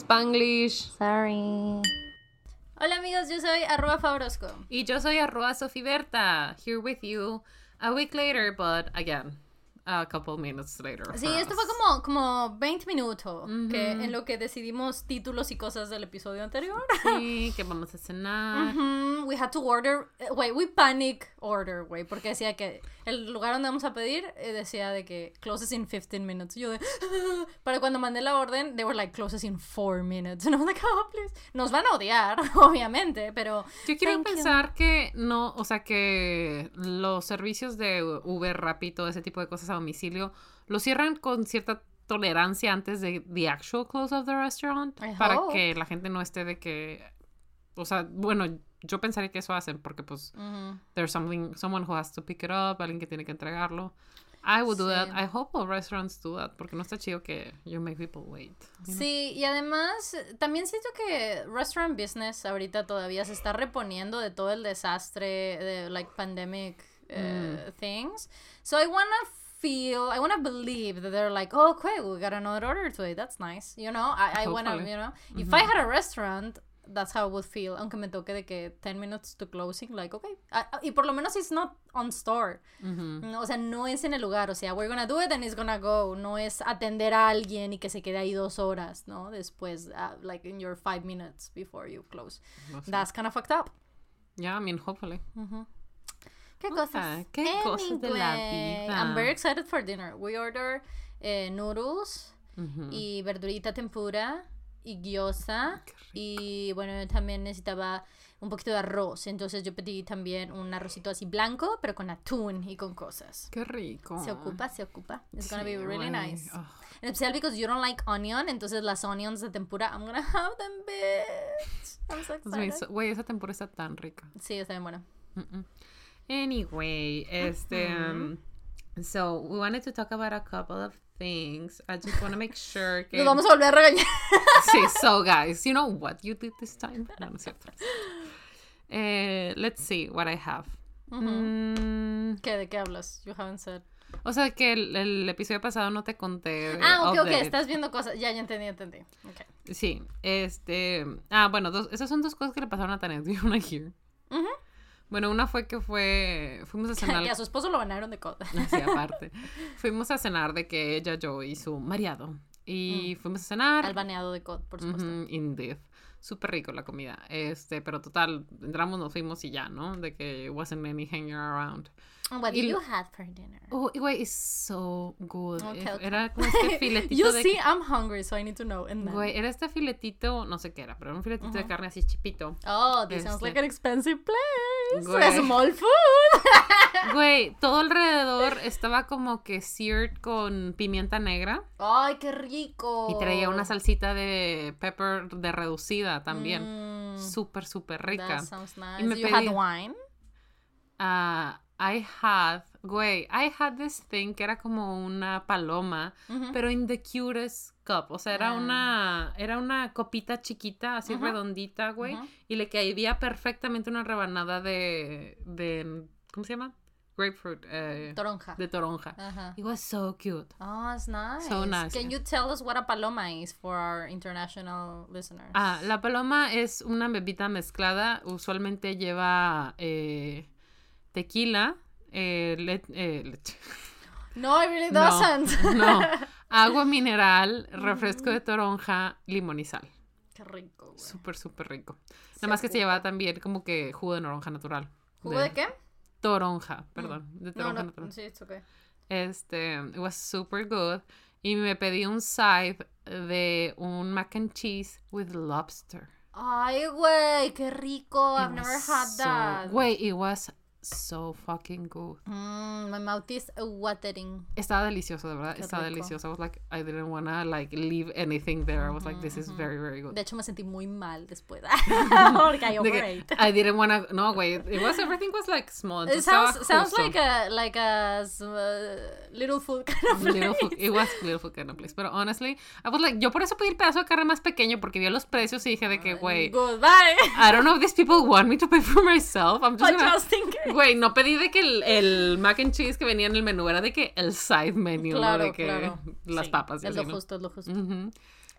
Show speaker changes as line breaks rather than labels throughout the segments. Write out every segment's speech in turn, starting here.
Spanglish.
Sorry. Hola amigos, yo soy arroba Fabrosco.
Y yo soy arroba Sofiberta, here with you a week later, but again, a couple minutes later.
Sí, esto fue como, como 20 minutos que en lo que decidimos títulos y cosas del episodio anterior.
Sí, que vamos a cenar.
We had to order, eh, wait, we panic order, güey, porque decía que el lugar donde vamos a pedir eh, decía de que closes in 15 minutes. yo de, para cuando mandé la orden, they were like closes in 4 minutes. And I was like, oh, please. Nos van a odiar, obviamente, pero.
Yo quiero pensar que no, o sea, que los servicios de Uber, Rappi, todo ese tipo de cosas domicilio, lo cierran con cierta tolerancia antes de the actual close of the restaurant para que la gente no esté de que o sea, bueno, yo pensaría que eso hacen porque pues there's something someone who has to pick it up, alguien que tiene que entregarlo. I would do that. I hope all restaurants do that porque no está chido que you make people wait.
Sí, y además también siento que restaurant business ahorita todavía se está reponiendo de todo el desastre de like pandemic uh, things. So I wanna feel, I wanna believe that they're like, oh, okay, we got another order today. That's nice. You know, I, I wanna, you know, if I had a restaurant, that's how I would feel, aunque me toque de que 10 minutes to closing, like, okay. y por lo menos it's not on store. O sea, no es en el lugar, o sea, we're gonna do it and it's gonna go. No es atender a alguien y que se quede ahí dos horas, ¿no? Después, uh, like in your five minutes before you close. That's kind of fucked up.
Yeah, I mean, hopefully.
¿Qué cosas?
¿Qué cosas de la vida?
I'm very excited for dinner. We order eh, noodles y verdurita tempura y gyoza. Y bueno, también necesitaba un poquito de arroz. Entonces yo pedí también un arrocito así blanco, pero con atún y con cosas.
Qué rico.
Se ocupa, se ocupa. It's gonna be really nice. En especial because you don't like onion, entonces las onions de tempura, I'm gonna have them, bitch. I'm so excited.
Güey, esa tempura está tan rica.
Sí, está bien buena.
Anyway, este... Um, so, we wanted to talk about a couple of things. I just want to make sure que...
Nos vamos a volver a regañar.
sí, so guys, you know what you did this time? No, no es cierto. Eh, let's see what I have.
Mm. ¿Qué? ¿De qué hablas? You haven't said.
O sea, que el, episodio pasado no te conté.
Ah, ok, ok, estás viendo cosas. Ya, ya entendí, entendí. Okay.
Sí, este. Ah, bueno, dos, esas son dos cosas que le pasaron a Tania. Do you wanna hear? Bueno, una fue que fue. Fuimos a cenar.
que a su esposo lo ganaron de coda.
Sí, aparte. fuimos a cenar de que ella, yo y su mariado. Y mm. fuimos a cenar.
Al baneado de COD, por supuesto.
indeed. Súper rico la comida. Este, pero total, entramos, nos fuimos y ya, ¿no? De que wasn't any hanging around.
What did you have for dinner?
Oh, güey, it's so good. Okay, Era como este filetito
you see, I'm hungry, so I need to know.
Güey, era este filetito, no sé qué era, pero era un filetito de carne así chipito.
Oh, this sounds like este an expensive place. Güey. Small food.
Güey, todo alrededor estaba como que seared con pimienta negra.
Ay, qué rico.
Y traía una salsita de pepper de reducida también. Mm. Súper, súper rica.
That sounds nice. Y me you pedí, had wine?
Ah... I had, güey, I had this thing que era como una paloma, pero in the cutest cup. O sea, era una, ah. era una copita chiquita, así redondita, güey, y le caía perfectamente una rebanada de, de, ¿cómo se llama? grapefruit. Eh,
toronja.
De toronja. It was so cute.
Oh, it's nice.
So nice.
Can you tell us what a paloma is for our international listeners?
Ah, la paloma es una bebida mezclada. Usualmente lleva eh, tequila, eh, eh, leche.
No, it really doesn't.
No, agua mineral, refresco de toronja, limón y sal.
Qué rico,
Súper, súper rico. Nada más que se lleva también como que jugo de naranja natural.
¿Jugo de, qué?
Toronja, perdón. Mm. De toronja
no, no,
natural.
Sí, it's okay.
Este, it was super good. Y me pedí un side de un mac and cheese with lobster.
Ay, güey, qué rico. I've never had that.
Güey, it was so fucking good.
Mm, my mouth is watering.
Está delicioso, de verdad. Está delicioso. I was like, I didn't wanna like leave anything there. I was like, this is very, very good.
De hecho, me sentí muy mal después. Porque I overate.
I didn't wanna. No, wait. It was everything was like small.
It sounds sounds like a like a uh, little food kind of place.
Little food. It was little food kind of place. Pero honestly, I was like, yo por eso pedí el pedazo de carne más pequeño porque vi los precios y dije de que, güey.
Goodbye.
I don't know if these people want me to pay for myself. I'm just
gonna,
Güey, no pedí de que el, el, mac and cheese que venía en el menú era de que el side menu,
claro,
¿no? De que
claro.
las papas.
Es lo justo, es lo justo.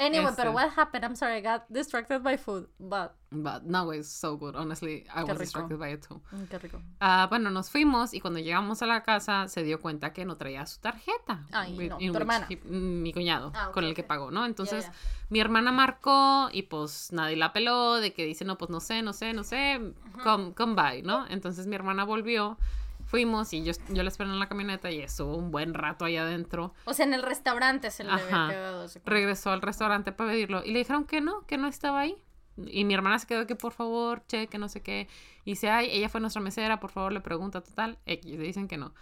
Anyway,
Este.
pero what happened? I'm sorry, I got distracted by food. But,
But no, it's so good. Honestly, I
Qué
was
rico.
distracted by it too.
mm, qué rico.
Ah, bueno, nos fuimos y cuando llegamos a la casa se dio cuenta que no traía su tarjeta.
Ay, no,
in
tu
which
hermana.
he- mi cuñado,
Ah, ok,
con el que
ok.
pagó, ¿no? Entonces,
ya.
mi hermana marcó y pues nadie la peló, de que dice, no, pues no sé, no sé, no sé, come, come by, ¿no? Entonces mi hermana volvió, fuimos y yo, yo la esperé en la camioneta y estuvo un buen rato ahí adentro.
O sea, en el restaurante se le había quedado.
Regresó al restaurante para pedirlo y le dijeron que no, que no estaba ahí. Y mi hermana se quedó que por favor, cheque, no sé qué. Y dice, ay, ella fue nuestra mesera, por favor, le pregunta, total. X, le dicen que no.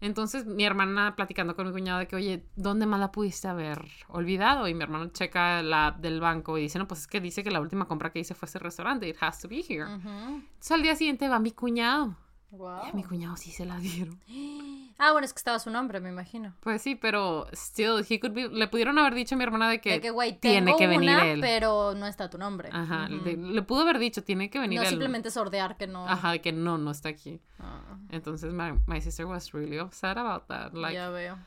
Entonces mi hermana platicando con mi cuñado de que, oye, ¿dónde más la pudiste haber olvidado? Y mi hermano checa la app del banco y dice, no, pues es que dice que la última compra que hice fue ese restaurante. It has to be here.
Ujú.
Entonces al día siguiente va mi cuñado.
Wow.
Y a mi cuñado sí se la dieron.
Ah, bueno, es que estaba su nombre, me imagino.
Pues sí, pero still, he could be- le pudieron haber dicho a mi hermana de que,
de que, güey,
tiene que venir
una,
él.
pero no está tu nombre.
Ajá, le, le pudo haber dicho, tiene que venir
No
él.
simplemente sordear que no.
Ajá, que no, no está aquí.
Ah,
Entonces, my, my sister was really upset about that. Like,
ya veo.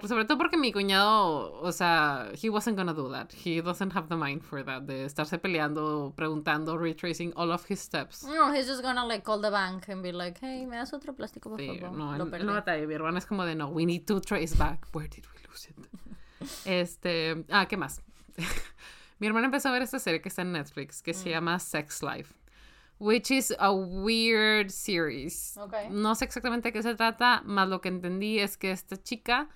Por- sobre todo porque mi cuñado, o sea, he wasn't gonna do that. He doesn't have the mind for that, de estarse peleando, preguntando, retracing all of his steps.
No, he's just gonna like call the bank and be like, hey, me das otro plástico, por
Sí,
favor.
no,
Lo perdí.
no. Mi hermana es como de, no, we need to trace back. Where did we lose it? este, ah, ¿qué más? mi hermana empezó a ver esta serie que está en Netflix, que
Mm.
se llama Sex Life. Which is a weird series.
Ok.
No sé exactamente de qué se trata, más lo que entendí es que esta chica,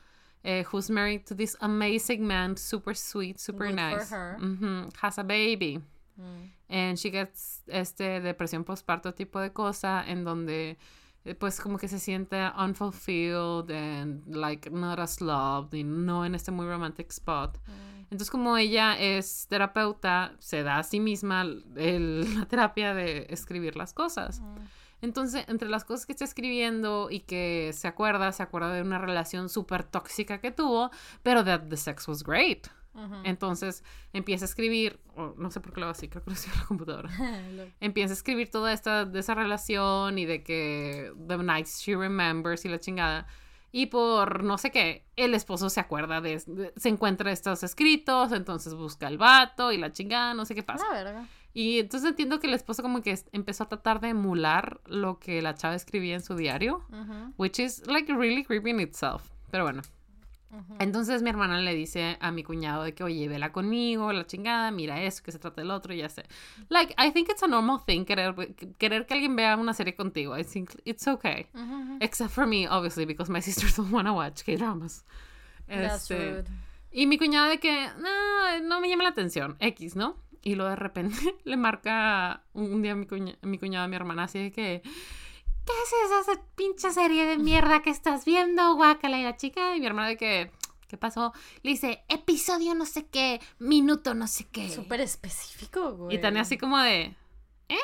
eh, who's married to this amazing man, super sweet, super
Good for
nice,
her.
mhm, has a baby.
Mm.
And she gets este depresión postparto tipo de cosa en donde eh, pues como que se siente unfulfilled and like not as loved y no en este muy romantic spot.
Mm.
Entonces como ella es terapeuta, se da a sí misma el- la terapia de escribir las cosas.
Mm.
Entonces, entre las cosas que está escribiendo y que se acuerda, se acuerda de una relación súper tóxica que tuvo, pero that the sex was great. Entonces empieza a escribir, no sé por qué lo hago así, creo que lo estoy en la computadora. Empieza a escribir toda esta de esa relación y de que the nights she remembers y la chingada. Y por no sé qué, el esposo se acuerda de, de- se encuentra estos escritos, entonces busca al vato y la chingada, no sé qué pasa.
La verga.
Y entonces entiendo que el esposo como que empezó a tratar de emular lo que la chava escribía en su diario, which is like really creepy in itself. Pero bueno, entonces mi hermana le dice a mi cuñado de que, oye, vela conmigo, la chingada, mira eso, que se trata del otro, y ya sé. Like, I think it's a normal thing querer, querer que alguien vea una serie contigo. I think it's okay. Except for me, obviously, because my sisters don't want to watch K-dramas.
That's
Este,
rude.
y mi cuñada de que, no, no me llama la atención, X, ¿no? Y luego de repente le marca un día a mi, cuña, a mi cuñada, a mi hermana, así de que, ¿qué es esa pinche serie de mierda que estás viendo, guácala? Y la chica, y mi hermana de que, ¿qué pasó? Le dice, episodio no sé qué, minuto no sé qué.
Súper específico, güey.
Y Tania así como de, ¿eh?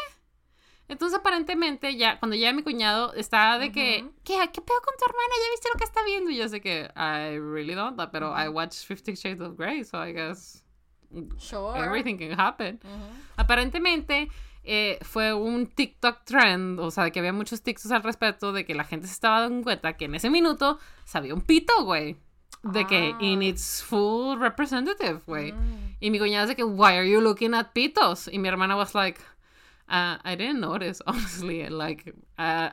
Entonces aparentemente ya, cuando llega mi cuñado, está de que,
Ujú.
¿qué, ¿qué pedo con tu hermana? ¿Ya viste lo que está viendo? Y yo sé que, I really don't, pero I watch Fifty Shades of Grey, so I guess
Sure.
everything can happen. Aparentemente eh, fue un TikTok trend, o sea, que había muchos TikToks al respecto de que la gente se estaba dando cuenta que en ese minuto sabía un pito, güey. De que in
Ah.
its full representative, güey.
Mm.
Y mi cuñada dice que, why are you looking at pitos? Y mi hermana was like, uh, I didn't notice, honestly. Like, uh,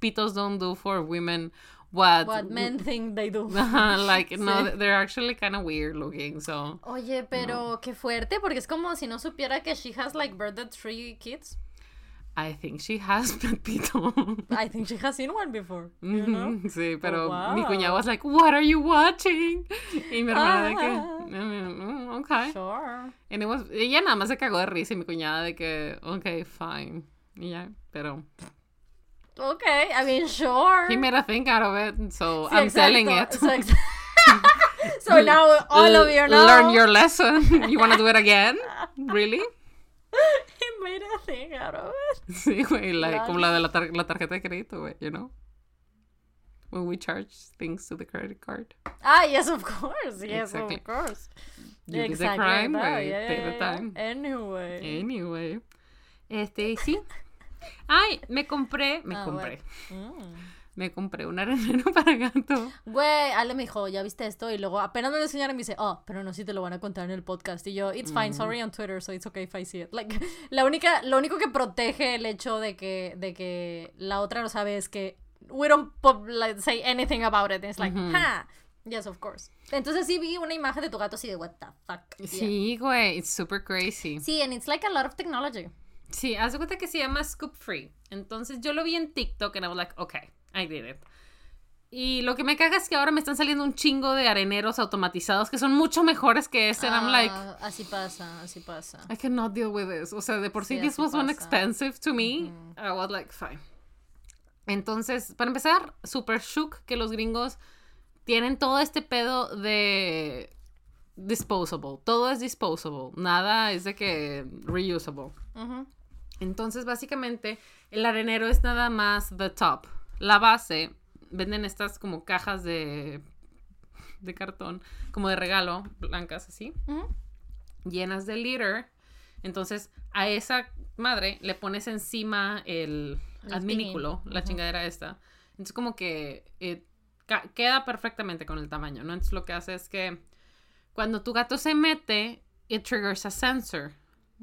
pitos don't do for women what...
What men think they do.
like, no,
Sí.
they're actually kind of weird looking, so...
Oye, pero qué fuerte, porque es como si no supiera que she has like birthed three kids.
I think she has pito.
I think she has seen one before. You know?
Sí, pero
Oh,
mi
wow.
cuñada was like, what are you watching? Y mi hermana de que,
Ah.
"Mm, mm, okay.
Sure.
And it was- ella nada más se cagó de risa y mi cuñada de que, okay, fine. Y ya, pero...
Okay, I mean, sure.
He made a thing out of it, so
Sí,
I'm selling it.
So, ex- so now all of you know.
Learn your lesson. You want to do it again? Really?
He made a thing out of it.
Sí, güey, like, como la de la, tar- la tarjeta de crédito, güey, you know? When we charge things to the credit card.
Ah, yes, of course. Yes,
Exactly.
of course.
You did the
Exactly
crime, güey.
Yeah, yeah,
the
yeah.
time.
Anyway.
Anyway. Este, sí. Ay, me compré, me
Ah,
compré.
Mm.
me compré un arenero para gato.
Güey, Ale me dijo, ya viste esto, y luego apenas me lo enseñaron me dice, oh, pero no, si te lo van a contar en el podcast. Y yo, it's fine, sorry on Twitter, so it's okay if I see it. Like, la única, lo único que protege el hecho de que, de que la otra no sabe es que we don't like, say anything about it. It's like, ha, yes, of course. Entonces sí vi una imagen de tu gato así de, what the fuck. Yeah.
Sí, güey, it's super crazy.
Sí, and it's like a lot of technology.
Sí, haz de cuenta que se llama Scoop Free. Entonces yo lo vi en TikTok and I was like, okay, I did it. Y lo que me caga es que ahora me están saliendo un chingo de areneros automatizados que son mucho mejores que este. and I'm like,
Ah, así pasa, así pasa.
I cannot deal with this. O sea, de por sí,
Sí,
this was one
pasa.
expensive to me. I was like, fine. Entonces, para empezar, super shook que los gringos tienen todo este pedo de disposable. Todo es disposable. Nada es de que reusable.
Ujú.
Entonces, básicamente, el arenero es nada más the top. La base, venden estas como cajas de, de cartón, como de regalo, blancas así, llenas de litter. Entonces, a esa madre le pones encima el
El
adminículo, la chingadera esta. Entonces, como que eh, queda perfectamente con el tamaño, ¿no? Entonces, lo que hace es que cuando tu gato se mete, it triggers a sensor.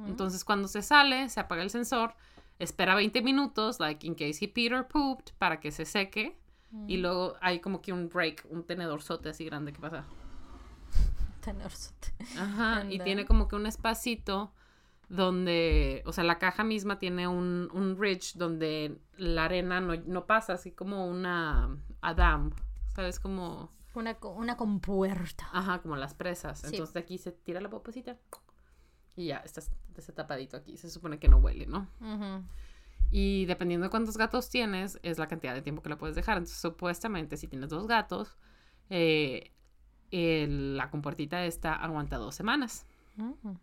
Entonces, cuando se sale, se apaga el sensor, espera 20 minutos, like in case he peed or pooped, para que se seque. Y luego hay como que un break, un tenedorzote así grande que pasa.
Tener suerte.
Ajá,
And
y
then-
tiene como que un espacito donde, o sea, la caja misma tiene un, un ridge donde la arena no, no pasa, así como una a dam, ¿sabes? Como,
Una, una compuerta.
ajá, como las presas.
Sí.
Entonces de aquí se tira la popecita y ya, está, está tapadito aquí. Se supone que no huele, ¿no?
Ujú.
Y dependiendo de cuántos gatos tienes, es la cantidad de tiempo que la puedes dejar. Entonces, supuestamente, si tienes dos gatos, eh, el- la compuertita esta aguanta dos semanas.
Ujú.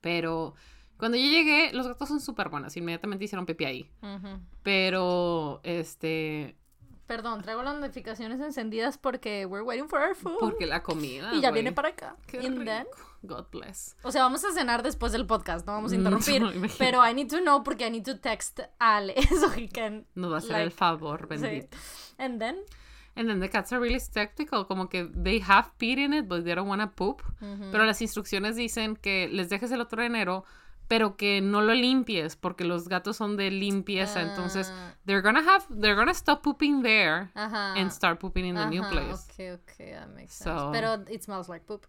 Pero cuando yo llegué, los gatos son súper buenos. Inmediatamente hicieron pipí ahí. Pero, este,
Perdón, traigo las notificaciones encendidas porque we're waiting for our food.
porque la comida.
y ya viene para acá.
Qué
then-
rico. God bless.
o sea, vamos a cenar después del podcast, no vamos a
Mm,
interrumpir.
no,
pero I need to know porque I need to text Ale so he can.
Nos va a hacer
like,
el favor,
sí.
bendito.
And then.
And then the cats are really skeptical, como que they have peed in it, but they don't want to poop.
Ujú.
Pero las instrucciones dicen que les dejes el otro enero, pero que no lo limpies, porque los gatos son de limpieza. Entonces,
Ah.
they're gonna have, they're gonna stop pooping there
Ajá.
and start pooping in the new
Ajá,
place.
Ok, ok, that makes sense.
So-
Pero it smells like poop.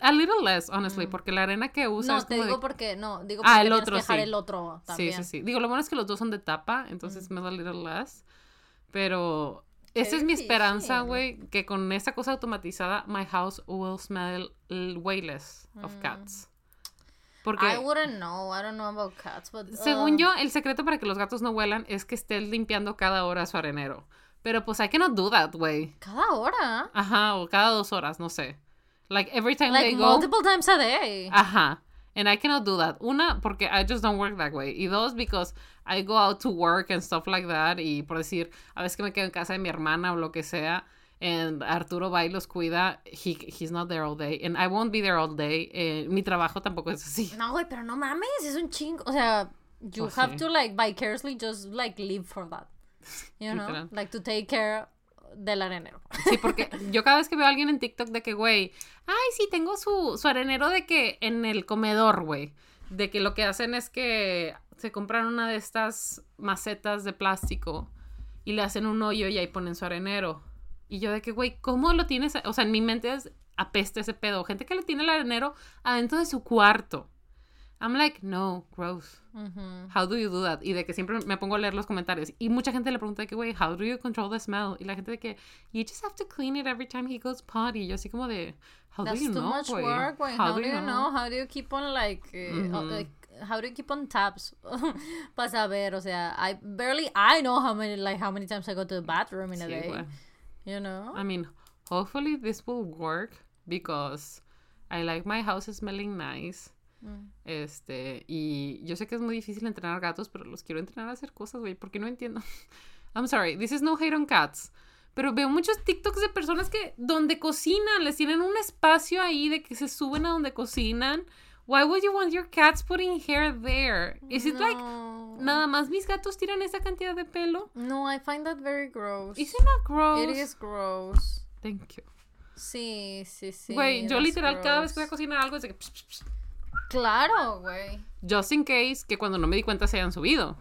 A little less, honestly, porque la arena que usa
Mm. No,
es
te
como
digo
de-
porque, no, digo
Ah,
porque
el
tienes
otro,
que dejar
sí.
el otro
Sí,
también.
sí, sí. Digo, lo bueno es que los dos son de tapa, entonces me da a little less. Pero esa es mi esperanza, güey, que con esta cosa automatizada, my house will smell way less of cats. Porque,
Mm. I wouldn't know. I don't know about cats, but
según
uh,
yo, el secreto para que los gatos no huelan es que estés limpiando cada hora su arenero. Pero pues I cannot do that, güey.
cada hora.
Ajá, o cada dos horas, no sé. Like every time
Like
they go.
multiple times a day.
Ajá. And I cannot do that. Una, porque I just don't work that way. Y dos, because I go out to work and stuff like that. Y por decir, a veces que me quedo en casa de mi hermana o lo que sea. And Arturo va y los cuida. He, he's not there all day. And I won't be there all day. Eh, mi trabajo tampoco es así.
No, güey, pero no mames, es un chingo. O sea, you
Pues
have
sí.
to like vicariously just like live for that. You know? Like to take care del arenero.
Sí, porque yo cada vez que veo a alguien en TikTok de que, güey, ay, sí, tengo su, su arenero de que en el comedor, güey. De que lo que hacen es que se compran una de estas macetas de plástico y le hacen un hoyo y ahí ponen su arenero. Y yo de que, güey, ¿cómo lo tienes? O sea, en mi mente es ese pedo. Gente que le tiene el arenero adentro de su cuarto. I'm like, no, gross. How do you do that? Y de que siempre me pongo a leer los comentarios. Y mucha gente le pregunta de que, güey, how do you control the smell? Y la gente de que, you just have to clean it every time he goes potty. Y yo así como de, how
That's
do you
too
know,
much
güey?
work, güey. How, do you know? How do you keep on like, eh, uh,
Ujú.
like how do you keep on tabs? Para saber, o sea, I barely I know how many like how many times I go to the bathroom in a
Sí,
day.
güey.
You know?
I mean, hopefully this will work because I like my house smelling nice.
Mm.
Este, y yo sé que es muy difícil entrenar gatos, pero los quiero entrenar a hacer cosas, güey, porque no entiendo. I'm sorry, this is no hate on cats. Pero veo muchos TikToks de personas que donde cocinan, les tienen un espacio ahí de que se suben a donde cocinan Why would you want your cats putting hair there? Is it like
No.
nada más mis gatos tiran esa cantidad de pelo?
No, I find that very gross.
Is it not gross?
It is gross.
Thank you.
Sí, sí, sí.
Güey, yo literal cada vez que voy a
gross.
cocinar algo es de que psh, psh, psh,
Claro, güey.
just in case que cuando no me di cuenta se hayan subido.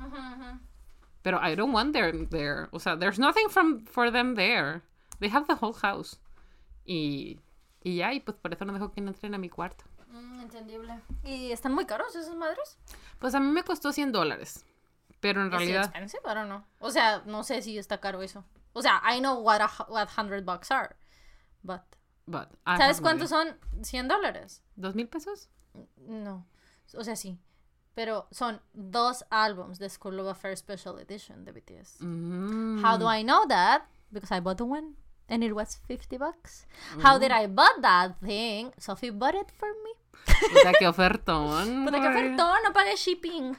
Pero I don't want them there. O sea, there's nothing from for them there. They have the whole house. Y y ya, y pues por eso no dejo que entren a mi cuarto.
Mm, entendible. ¿Y están muy caros esas madres?
Pues a mí me costó 100 dólares. Pero en
¿Es
realidad,
expensive? I don't know. O sea, no sé si está caro eso. O sea, I know what a, what 100 bucks are. But,
but I
¿sabes cuántos son 100 dólares?
¿Dos mil pesos?
No. O sea, sí. Pero son dos álbums de School of Affair Special Edition de BTS.
Mm.
How do I know that? Because I bought the one and it was 50 bucks. How did I bought that thing? Sophie bought it for me.
Puta, qué ofertón.
Puta, qué ofertón, no pagué shipping.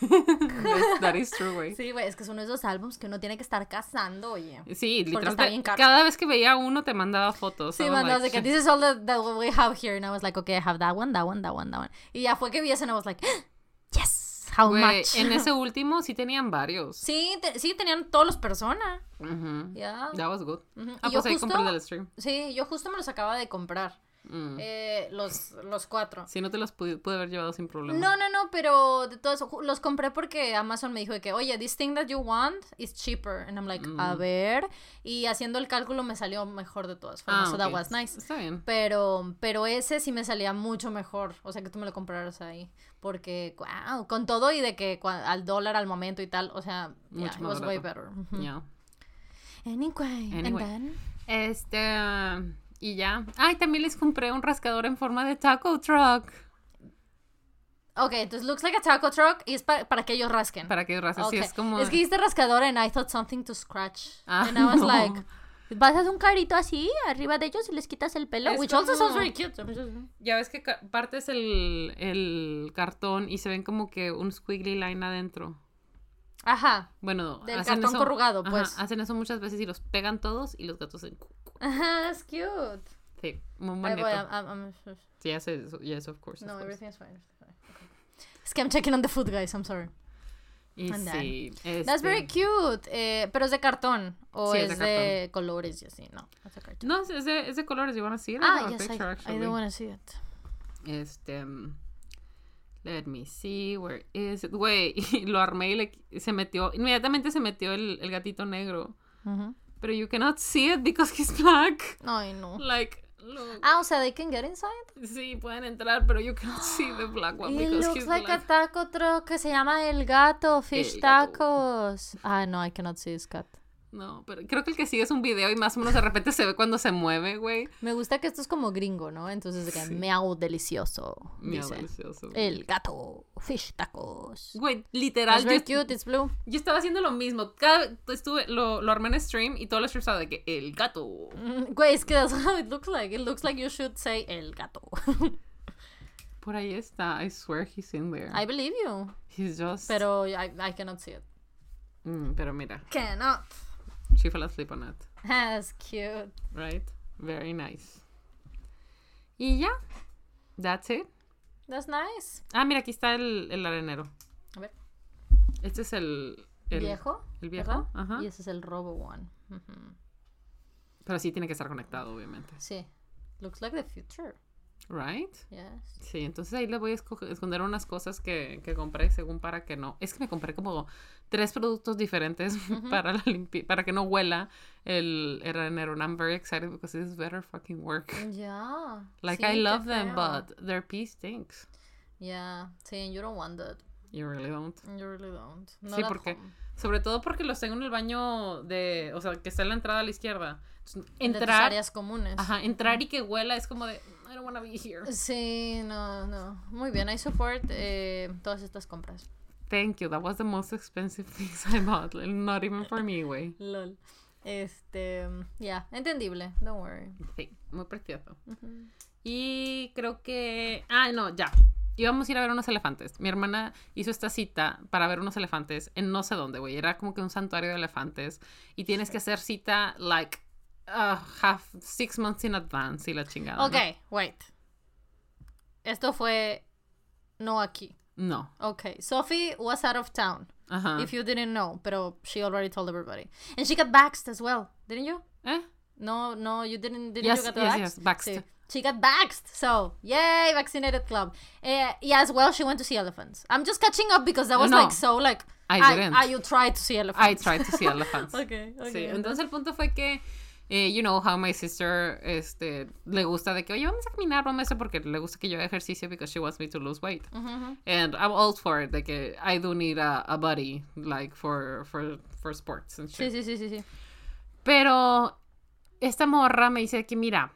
That is true, güey.
Sí, güey, es que son esos álbums que uno tiene que estar cazando, oye.
Sí, literalmente. Cada vez que veía uno te mandaba fotos.
Sí,
was
mandas de que this is all that, that we have here. And I was like, okay, I have that one, that one, that one, that one. Y ya fue que vi ese and I was like, yes, how
Güey,
much?
en ese último sí tenían varios.
Sí, te- sí, tenían todos los personas.
Ujú.
Ya.
That was good.
Ujú.
Ah,
Y
pues ahí
justo-
compré el stream.
Sí, yo justo me los acaba de comprar.
Mm.
Eh, los, los cuatro.
Si no te los pude, pude haber llevado sin problema.
No, no, no, pero de todos los compré porque Amazon me dijo de que, oye, this thing that you want is cheaper. And I'm like, a
Mm.
ver. Y haciendo el cálculo me salió mejor de todas formas.
Ah,
so that was nice.
Está bien.
Pero, pero ese sí me salía mucho mejor. O sea, que tú me lo compraras ahí. Porque, wow, con todo y de que al dólar al momento y tal. O sea, yeah, it was way better.
Ya.
Anyway, and
Anyway.
then-
Este. Y ya. Ay, también les compré un rascador en forma de taco truck.
Ok, entonces looks like a taco truck y es pa- para que ellos rasquen.
Para que rasques. Sí,
Ok.
es como.
Es que hiciste rascador and I thought something to scratch.
Ah,
and I was
no.
like, vas a hacer un carito así arriba de ellos y les quitas el pelo.
Es
which also sounds very cute.
Ya ves que partes el, el cartón y se ven como que un squiggly line adentro.
Ajá.
Bueno,
Del
hacen
cartón
eso,
corrugado,
ajá,
pues.
hacen eso muchas veces y los pegan todos y los gatos se...
Ajá, that's cute.
Sí, muy
Ay,
bonito.
voy, I'm-
eso. Yes, of course. of
no,
course.
everything is fine. everything's fine. Okay. Es que I'm checking on the food, guys. I'm sorry.
Y
And
sí,
That's
este,
very cute. Eh, pero es de cartón. O
Sí,
es,
es
de,
de
colores y así. No, that's a cartoon.
No, es de, es de colores. You wanna see it? I
Ah, yes, I,
picture,
I
actually.
do want to see it.
Este... mm, Let me see, where is it? Güey, lo armé y le- se metió... Inmediatamente se metió el, el gatito negro.
Ujú.
Pero you cannot see it because he's black.
Ay, no.
Like, look.
Ah, o sea, they can get inside.
Sí, pueden entrar, pero you cannot see the black one
It
because
looks
he's
like
black.
a taco truck que se llama El Gato, Fish
El Gato.
Tacos. Ah, no, I cannot see this cat.
No, pero creo que el que sigue es un video y más o menos de repente se ve cuando se mueve, güey.
Me gusta que esto es como gringo, ¿no? Entonces,
Sí.
meow delicioso. Dice.
delicioso. güey.
El Gato, Fish Tacos.
Güey, literal,
That's
yo,
cute, it's blue.
yo estaba haciendo lo mismo. Cada, estuve, lo, lo armé en stream y todo el stream estaba de que el gato.
Mm, Güey, es que that's how it looks like. It looks like you should say El Gato.
Por ahí está. I swear he's in there.
I believe you.
He's just.
Pero I, I cannot see it.
Mm, pero mira,
Cannot.
She fell asleep on it.
That's cute.
Right? Very nice. Y ya. That's it.
That's nice.
Ah, mira, aquí está el, el arenero.
A ver.
Este es el. el
viejo.
El viejo. Ajá.
Y ese es el Robo One.
Pero sí tiene que estar conectado, obviamente.
Sí. Looks like the future.
Right?
Yes.
Sí, entonces ahí le voy a esconder unas cosas que, que compré según para que no. Es que me compré como tres productos diferentes para la para que no huela el. And I'm very excited because this better fucking work.
Yeah.
Like
Sí,
I love them,
feo.
but their pee stinks.
Yeah. Sí, and you don't want that.
You really don't.
You really don't.
Sí,
Not at
porque-
home.
Sobre todo porque los tengo en el baño de, o sea, que está en la entrada a la izquierda. Entonces,
De tus
entrar,
áreas comunes.
ajá, entrar y que huela es como de I don't want to be here.
Sí, no, no. Muy bien, I support eh, todas estas compras.
Thank you. That was the most expensive things I bought. Not even for me, güey.
Lol. Este, ya, entendible. Don't worry.
Sí, muy precioso.
Ujú.
Y creo que. Ah, no, ya. Íbamos a ir a ver unos elefantes. Mi hermana hizo esta cita para ver unos elefantes en no sé dónde, güey. Era como que un santuario de elefantes. Y tienes que hacer cita, like, uh, half, six months in advance y la chingada. ¿no?
Ok, wait. Esto fue no aquí.
No.
Okay, Sophie was out of town.
Ajá.
If you didn't know, pero she already told everybody. And she got vaxxed as well, didn't you?
¿Eh?
No, no, you didn't. Didn't
Yes,
you get
yes,
vaxxed?
yes, vaxxed.
Sí. She got vaxxed, so yay, vaccinated club. Uh, yeah, as well, she went to see elephants. I'm just catching up because that was
No.
like so like.
I didn't.
I, you tried to see
I
elephants.
tried to see elephants.
Okay, okay.
Sí, entonces el punto fue que, eh, you know how my sister, este, le gusta de que, oye, vamos a caminar, vamos a eso porque le gusta que yo haga ejercicio because she wants me to lose weight. And I'm all for it, de que I do need a, a buddy, like, for, for, for sports and
Sí,
shit.
sí, sí, sí, sí.
Pero esta morra me dice que, mira,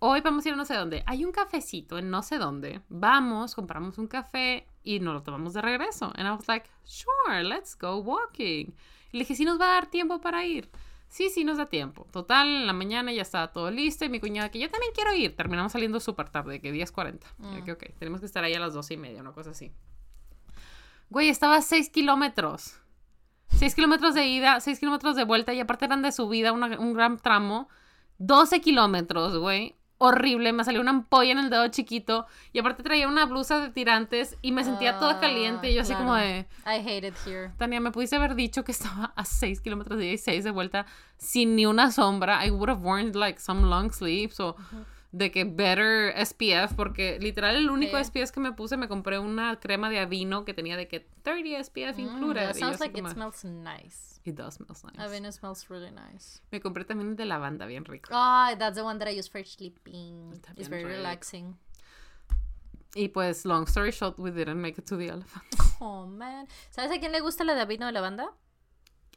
hoy vamos a ir a no sé dónde. Hay un cafecito en no sé dónde. Vamos, compramos un café y nos lo tomamos de regreso. And I was like, sure, let's go walking. Y le dije, ¿sí nos va a dar tiempo para ir? Sí, sí, nos da tiempo. Total, en la mañana ya estaba todo listo y mi cuñada que yo también quiero ir. Terminamos saliendo súper tarde, que 10.40. Y que, ok, tenemos que estar ahí a las 12 y media, una cosa así. Güey, estaba a 6 kilómetros. 6 kilómetros de ida, 6 kilómetros de vuelta y aparte eran de subida, una- un gran tramo. 12 kilómetros, güey. Horrible, me salió una ampolla en el dedo chiquito y aparte traía una blusa de tirantes y me sentía toda
Ah,
caliente y yo así como
claro.
de...
I hate it here.
Tania, me pudiste haber dicho que estaba a 6 kilómetros de ida y 6 de vuelta sin ni una sombra. I would have worn like some long sleeves o de que better SPF porque literal el único. SPF que me puse me compré una crema de avino que tenía de que 30 SPF
Mm,
included.
that
yo
sounds like it smells nice.
It does smells nice.
It smells really nice.
Me compré también el de lavanda bien rico.
Ah, that's the one that I use for sleeping.
Está
It's very
rico.
relaxing.
Y pues, long story short, we didn't make it to the elephant.
Oh, man. ¿Sabes a quién le gusta la de vino de lavanda?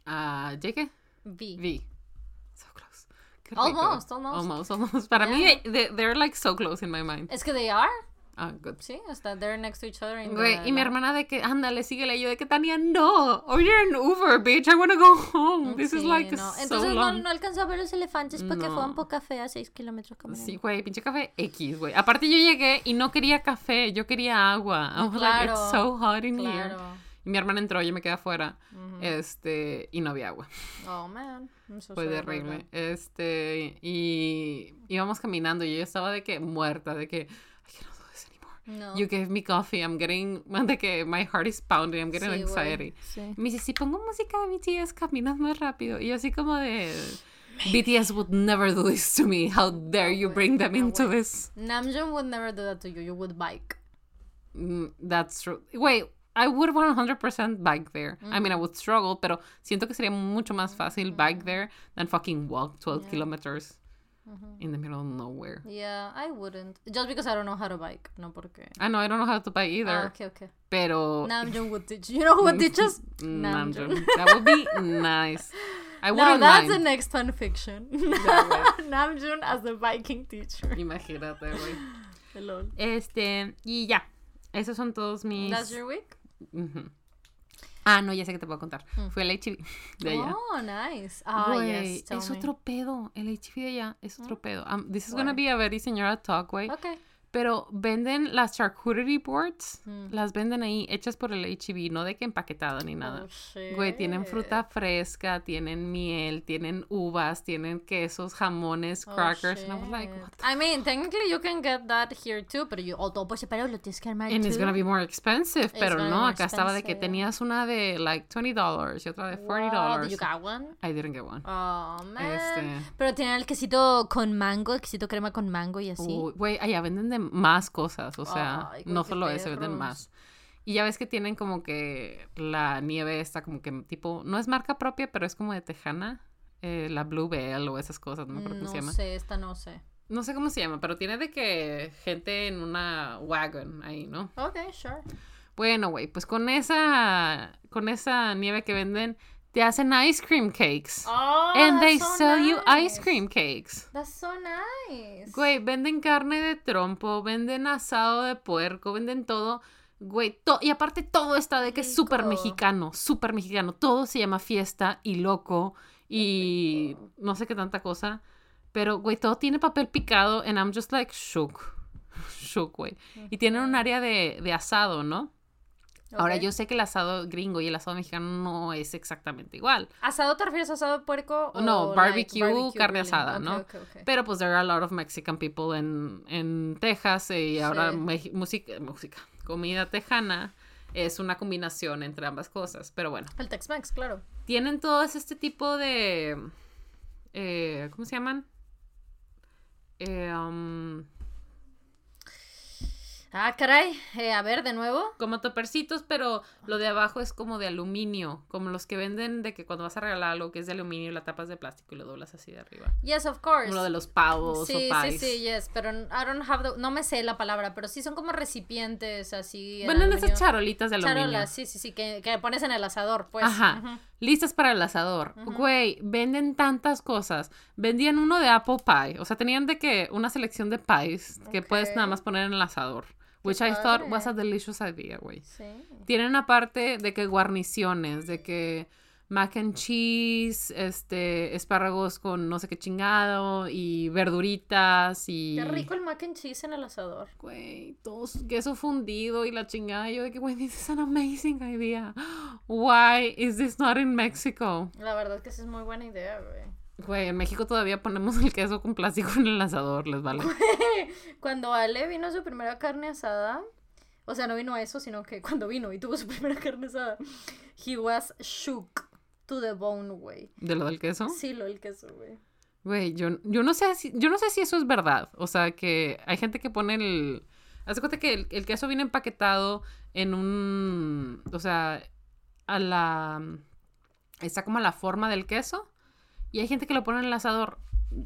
Ah, ¿Llegué?
V.
Vi. So close.
Almost, almost.
Almost, almost. Para mí,
Yeah.
they- they're like so close in my mind.
Es que they are.
Ah, good.
Sí, está they're next to each other.
Güey, y mi
la-
hermana de que, ándale, síguele. Yo de que, Tania, no. Order an Uber, bitch. I wanna go home. This is
Sí,
like
no.
so
Entonces no,
long.
no alcanzó a ver los elefantes porque
No.
fue un poco café a 6 kilómetros caminando.
Sí, güey, pinche café X, güey. Aparte yo llegué y no quería café, yo quería agua. I was like, it's
Claro,
so hot in here.
Claro.
Y mi hermana entró, yo me quedé afuera.
Ujú.
Este, y no había agua.
Oh, man. So
Fue terrible. Este, y íbamos caminando y yo estaba de que muerta, de que,
No.
You gave me coffee, I'm getting, de que my heart is pounding, I'm getting
Sí,
anxiety.
Sí.
Me dice, si pongo música de BTS, caminas más rápido. Y yo así como de, BTS would never do this to me. How dare you
güey,
bring them
no,
into
güey.
this?
Namjoon would never do that to you. You would bike.
Mm, that's true. Wait, I would 100% bike there. I mean, I would struggle, pero siento que sería mucho más fácil bike there than fucking walk 12
Yeah.
kilometers Mm-hmm. in the middle of nowhere.
Yeah, I wouldn't. Just because I don't know how to bike. No porque.
Ah, I know, I don't know how to bike either,
Ah, okay, okay.
pero...
Namjoon would teach. You know who would teach us?
Mm, Namjoon. That would be nice. I wouldn't
that's the next fan fiction. Namjoon as the biking teacher.
Imagínate, güey.
Hello.
Este, y ya. Esos son todos mis...
That's your week?
Ujú. Ah, no, ya sé que te puedo contar. Fue el HB de allá.
Oh, nice. Ah, yes.
Es
me.
otro pedo. El HB de allá es otro pedo. Um, this is
Why?
gonna be a very señora talk, güey.
Okay.
Pero venden las charcuterie boards.
Mm.
Las venden ahí hechas por el HB, no de que empaquetada ni nada.
Oh, shit.
Güey, tienen fruta fresca, tienen miel, tienen uvas, tienen quesos, jamones,
Oh,
crackers. and I was like,
shit.
what the
I mean, technically you can get that here too, pero you, todo por separado lo tienes que armar
And it's
too.
gonna be more expensive,
It's
pero no, acá estaba de que tenías una de like $20 y otra de $40.
Wow, did you got one?
I didn't get one.
Oh, man.
Este-
Pero tienen el quesito con mango, el quesito crema con mango y así.
Güey, allá venden de más cosas, o sea,
Ay,
no solo eso, venden más. Y ya ves que tienen como que la nieve esta, como que tipo, no es marca propia, pero es como de Tejana, eh, la Bluebell o esas cosas, no me acuerdo cómo se llama.
sé, esta no sé.
No sé cómo se llama, pero tiene de que gente en una wagon ahí, ¿no?
Okay, sure.
Bueno, güey, pues con esa, con esa nieve que venden, te hacen ice cream cakes.
Oh,
And they
so
sell you ice cream cakes.
That's so nice.
Güey, venden carne de trompo, venden asado de puerco, venden todo. Güey, to- y aparte todo está de que es súper mexicano, súper mexicano. Todo se llama fiesta y loco y no sé qué tanta cosa. Pero, güey, todo tiene papel picado and I'm just like shook. Shook, güey. Y tienen un área de, de asado, ¿no? Ahora, yo sé que el asado gringo y el asado mexicano no es exactamente igual.
¿Asado te refieres a asado de puerco? o,
No,
like,
barbecue, carne asada, ¿no? Pero pues there are a lot of Mexican people en, en Texas y ahora
Sí.
música, música, comida tejana, es una combinación entre ambas cosas. Pero bueno,
El Tex-Mex, claro.
tienen todos este tipo de... eh, ¿Cómo se llaman? Eh, um,
Ah, caray. Eh, a ver, de nuevo.
como topercitos, pero lo de abajo es como de aluminio, como los que venden de que cuando vas a regalar algo que es de aluminio, la tapas de plástico y lo doblas así de arriba.
Yes, of course.
Como lo de los pavos
Sí,
o
sí,
pies.
sí, yes, pero I don't have the, no me sé la palabra, pero sí son como recipientes así. en
Venden
aluminio.
esas charolitas de aluminio.
Charolas, sí, sí, sí, que, que pones en el asador, pues.
Ajá.
Ujú.
Listas para el asador. Güey, venden tantas cosas. Vendían uno de apple pie. O sea, tenían de que una selección de pies que puedes
Ok.
nada más poner en el asador. Which I thought was a delicious idea, güey.
Sí.
Tienen aparte de que guarniciones, de que mac and cheese, este, espárragos con no sé qué chingado y verduritas y...
Qué rico el mac and cheese en el asador.
Güey, todos queso fundido y la chingada. Yo de que, güey, this is an amazing idea. Why is this not in Mexico?
La verdad que esa es muy buena idea, güey.
Güey, en México todavía ponemos el queso con plástico en el asador, les vale.
Cuando Ale vino a su primera carne asada, o sea, no vino a eso, sino que cuando vino y tuvo su primera carne asada, he was shook to the bone, güey.
¿De lo del queso?
Sí, lo del queso, güey.
Güey, yo, yo no sé si, yo no sé si eso es verdad. O sea, que hay gente que pone el. Haz cuenta que el, el queso viene empaquetado en un. O sea, a la. Está como a la forma del queso. Y hay gente que lo pone en el asador.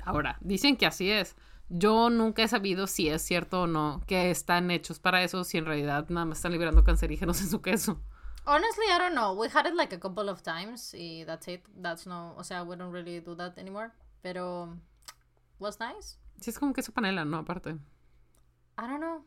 Ahora, dicen que así es. Yo nunca he sabido si es cierto o no que están hechos para eso, si en realidad nada más están liberando cancerígenos en su queso.
Honestly, I don't know. We had it like a couple of times y that's it. That's no, o sea, we don't really do that anymore. Pero was nice.
Sí, es como queso panela, ¿no? Aparte.
I don't know.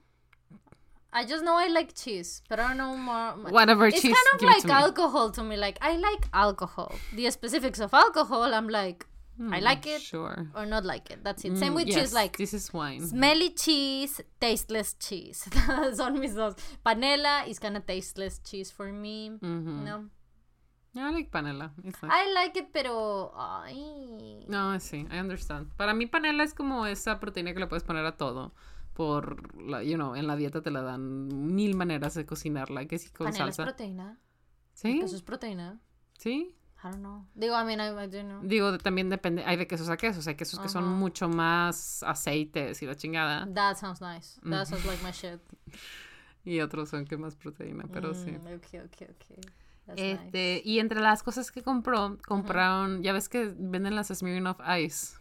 I just know I like cheese, but I don't know more.
Whatever
it's
cheese,
kind of
give it
like
me.
alcohol to me. Like I like alcohol. The specifics of alcohol, I'm like, I
Hmm,
like it
Sure.
or not like it. That's it. Same
Mm,
with
yes,
cheese, like
This is wine.
smelly cheese, tasteless cheese. Son mis dos. Panela is kind of tasteless cheese for me.
Mhm.
No,
I like panela. It's.
I like it, pero ay.
No, sí, I understand. Para mí panela es como esa proteína que le puedes poner a todo. Por, la, you know, en la dieta te la dan mil maneras de cocinarla, que sí con
Panela es
salsa.
proteína.
¿Sí?
Eso es proteína.
¿Sí?
I don't know. Digo, I mean, I, I don't know.
Digo, también depende, hay de quesos a quesos, hay quesos que son mucho más aceites y la chingada,
That sounds nice.
Mm.
That sounds like my shit.
y otros son que más proteína, pero sí.
Mm, okay. That's nice.
Este, y entre las cosas que compró, compraron, ya ves que venden las Smirnoff Ice.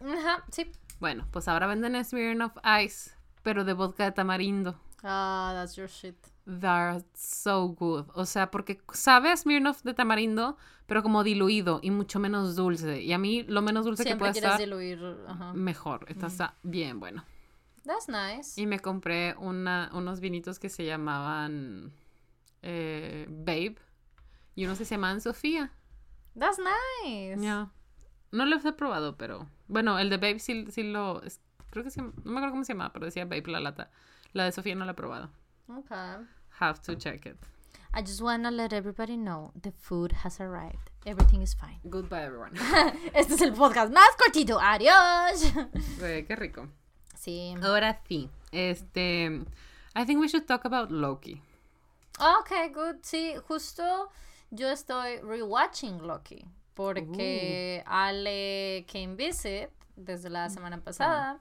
Ajá, sí.
Bueno, pues ahora venden Smirnoff Ice, pero de vodka de tamarindo.
Ah, that's your shit.
That's so good. O sea, porque sabe a Smirnoff de tamarindo, pero como diluido y mucho menos dulce. Y a mí lo menos dulce que
Siempre
puede
quieres
estar,
diluir. Ajá.
mejor. Está bien bueno.
That's nice.
Y me compré una, unos vinitos que se llamaban eh, Babe y unos que se llamaban Sofía.
That's nice.
Ya. No los he probado, pero... Bueno, el de Babe sí, sí lo... creo que se No me acuerdo cómo se llamaba, pero decía Babe la lata. La de Sofía no la he probado.
Okay.
Have to check it.
I just wanna let everybody know the food has arrived. Everything is fine.
Goodbye, everyone.
este es el podcast más cortito. Adiós.
Güey, qué rico.
sí.
Ahora sí. Este... I think we should talk about Loki.
Ok, good. Sí, justo yo estoy rewatching Loki porque Ale came visit desde la semana pasada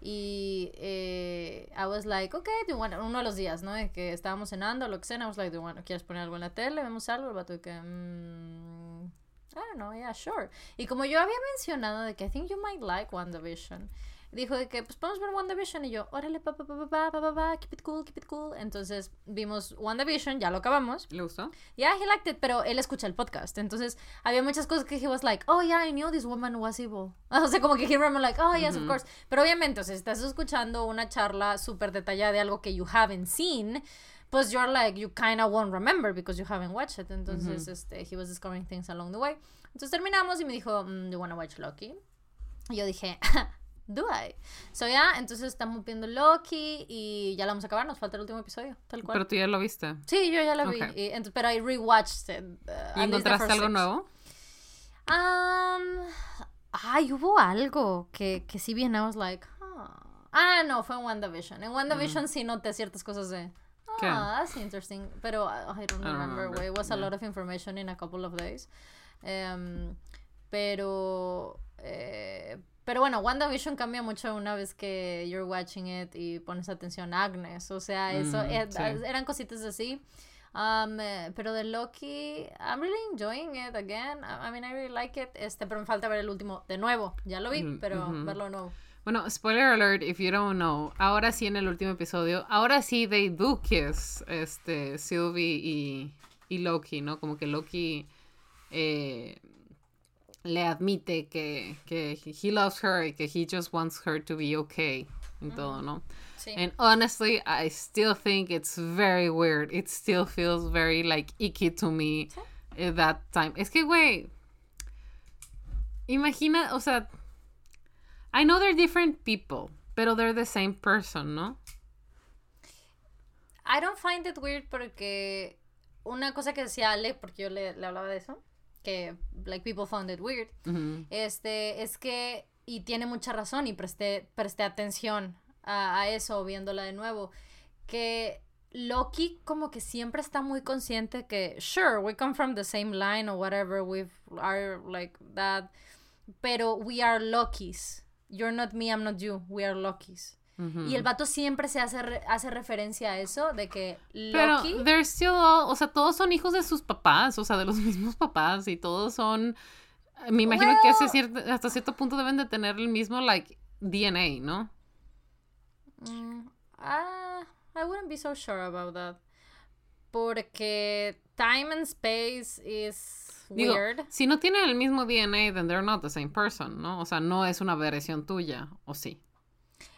y eh, I was like, ok, do you want- uno de los días, ¿no? De que estábamos cenando, lo que sea, I was like, do you want- ¿quieres poner algo en la tele? ¿Vemos algo? El vato que, mm, I don't know, yeah, sure. Y como yo había mencionado de que I think you might like WandaVision, dijo de que, pues podemos ver WandaVision. Y yo, órale, papá, papá, papá, papá, pa, pa, pa, keep it cool, keep it cool. Entonces vimos WandaVision, ya lo acabamos.
¿Le gustó?
Yeah, he liked it, pero él escucha el podcast. Entonces había muchas cosas que he was like, oh yeah, I knew this woman was evil. O sea, como que he remember like, oh yes, mm
-hmm.
of course. Pero obviamente, o sea, estás escuchando una charla súper detallada de algo que you haven't seen pues you're like you kind of won't remember because you haven't watched it entonces mm -hmm. este he was discovering things along the way entonces terminamos y me dijo mm, do you wanna watch Loki y yo dije do I? So, ya, entonces estamos viendo Loki y ya la vamos a acabar, nos falta el último episodio, tal cual.
Pero tú ya lo viste.
Sí, yo ya la vi. Y pero I rewatched it. uh,
¿Y
the
encontraste algo
six.
nuevo?
Um, ay, hubo algo que, que sí bien, I was like, huh. Ah, no, fue en WandaVision. En WandaVision sí noté ciertas cosas de,
¿Qué?
Ah, that's interesting. Pero uh, I don't remember. It was a
Yeah.
lot of information in a couple of days. Em, pero. eh, pero bueno, WandaVision cambia mucho una vez que you're watching it y pones atención a Agnes. O sea, eso
Mm, sí.
eran cositas así. Um, eh, pero de Loki, I'm really enjoying it again. I, I mean, I really like it. Este, pero me falta ver el último de nuevo. Ya lo vi,
Mm,
pero verlo de nuevo.
Bueno, spoiler alert, if you don't know, ahora sí en el último episodio, ahora sí they do kiss, este, Sylvie y, y Loki, ¿no? Como que Loki eh, le admite que, que he loves her y que he just wants her to be okay y todo, ¿no?
Sí.
And honestly, I still think it's very weird. It still feels very like icky to me at that time. Es que, güey, imagina, o sea, I know they're different people, pero they're the same person, ¿no?
I don't find it weird porque una cosa que decía Ale, porque yo le, le hablaba de eso, que like people found it weird, este, es que, y tiene mucha razón y presté, presté atención a, a eso viéndola de nuevo, que Loki como que siempre está muy consciente que, sure, we come from the same line or whatever, we are like that, pero we are Lokis. You're not me, I'm not you, we are Lokis. Y el vato siempre se hace, re- hace referencia a eso, de que
Pero they're still all- o sea, todos son hijos de sus papás, o sea, de los mismos papás y todos son, me imagino que hasta cierto, hasta cierto punto deben de tener el mismo, like, DNA, ¿no?
Mm, ah, I wouldn't be so sure about that. Porque time and space is
Digo,
weird.
si no tienen el mismo DNA, then they're not the same person, ¿no? O sea, no es una variación tuya, ¿o sí?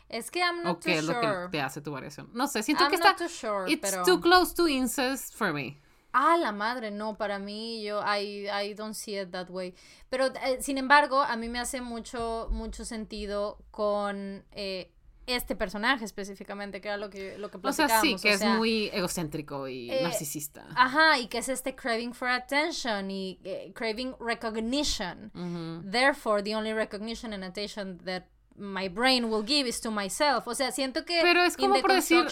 Es que I'm
¿O
not
qué
too
es lo que te hace tu variación? No sé, siento
I'm
que está...
too sure,
It's
pero...
too close to incest for me.
Ah, la madre, no, para mí yo I, I don't see it that way. Pero eh, sin embargo, a mí me hace mucho mucho sentido con eh, este personaje específicamente, que era lo que lo que
O sea,
platicábamos.
sí, que
o
es muy egocéntrico y
eh,
narcisista.
Ajá, y que es este craving for attention y eh, craving recognition. Therefore, the only recognition and attention that my brain will give is to myself. O sea, siento que
Pero es
in
como
the
por decir-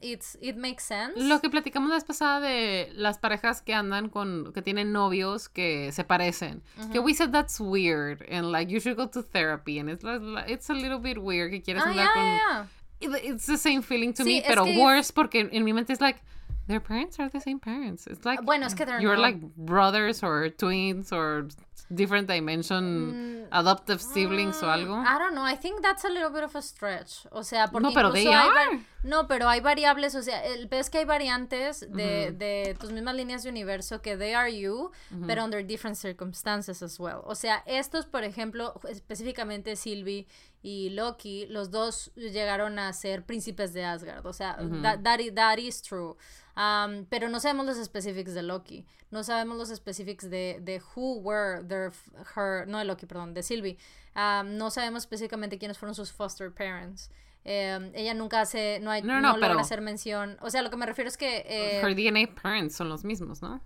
it's, it makes sense.
Lo que platicamos la vez pasada de las parejas que andan con, que tienen novios que se parecen. Que we said that's weird and like you should go to therapy and it's it's a little bit weird que quieres
ah,
andar
ya,
con... It- It's the same feeling to
Sí,
me, pero
que-
worse porque en mi mente es like their parents are the same parents. It's like
Bueno, es que
you're
not.
like brothers or twins or different dimension adoptive siblings o algo.
Mm, I don't know, I think that's a little bit of a stretch. O sea, porque
No, pero they
hay
are.
No, pero hay variables, o sea, el es que hay variantes de, de tus mismas líneas de universo que they are you, pero under different circumstances as well. O sea, estos, por ejemplo, específicamente Sylvie y Loki, los dos llegaron a ser príncipes de Asgard. O sea, that, that i- that is true. Um, pero no sabemos los specifics de Loki. No sabemos los specifics de, de who were their, her, no de Loki, perdón, de Sylvie. Um, no sabemos específicamente quiénes fueron sus foster parents. Eh, ella nunca hace, no, hay,
No,
no,
no,
logra
pero-
hacer mención. O sea, lo que me refiero es que eh,
Her DNA parents son los mismos, ¿no?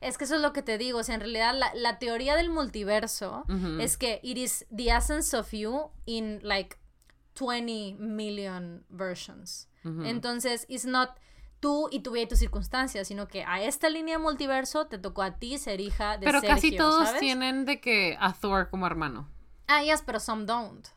Es que eso es lo que te digo. O sea, en realidad la, la teoría del multiverso es que it is the essence of you in like 20 million versions. Entonces, it's not tú y tu vida y tus circunstancias, sino que a esta línea multiverso te tocó a ti ser hija de
Pero
Sergio,
casi todos
¿sabes?
tienen de que a Thor como hermano.
Ah, yes, pero some don't.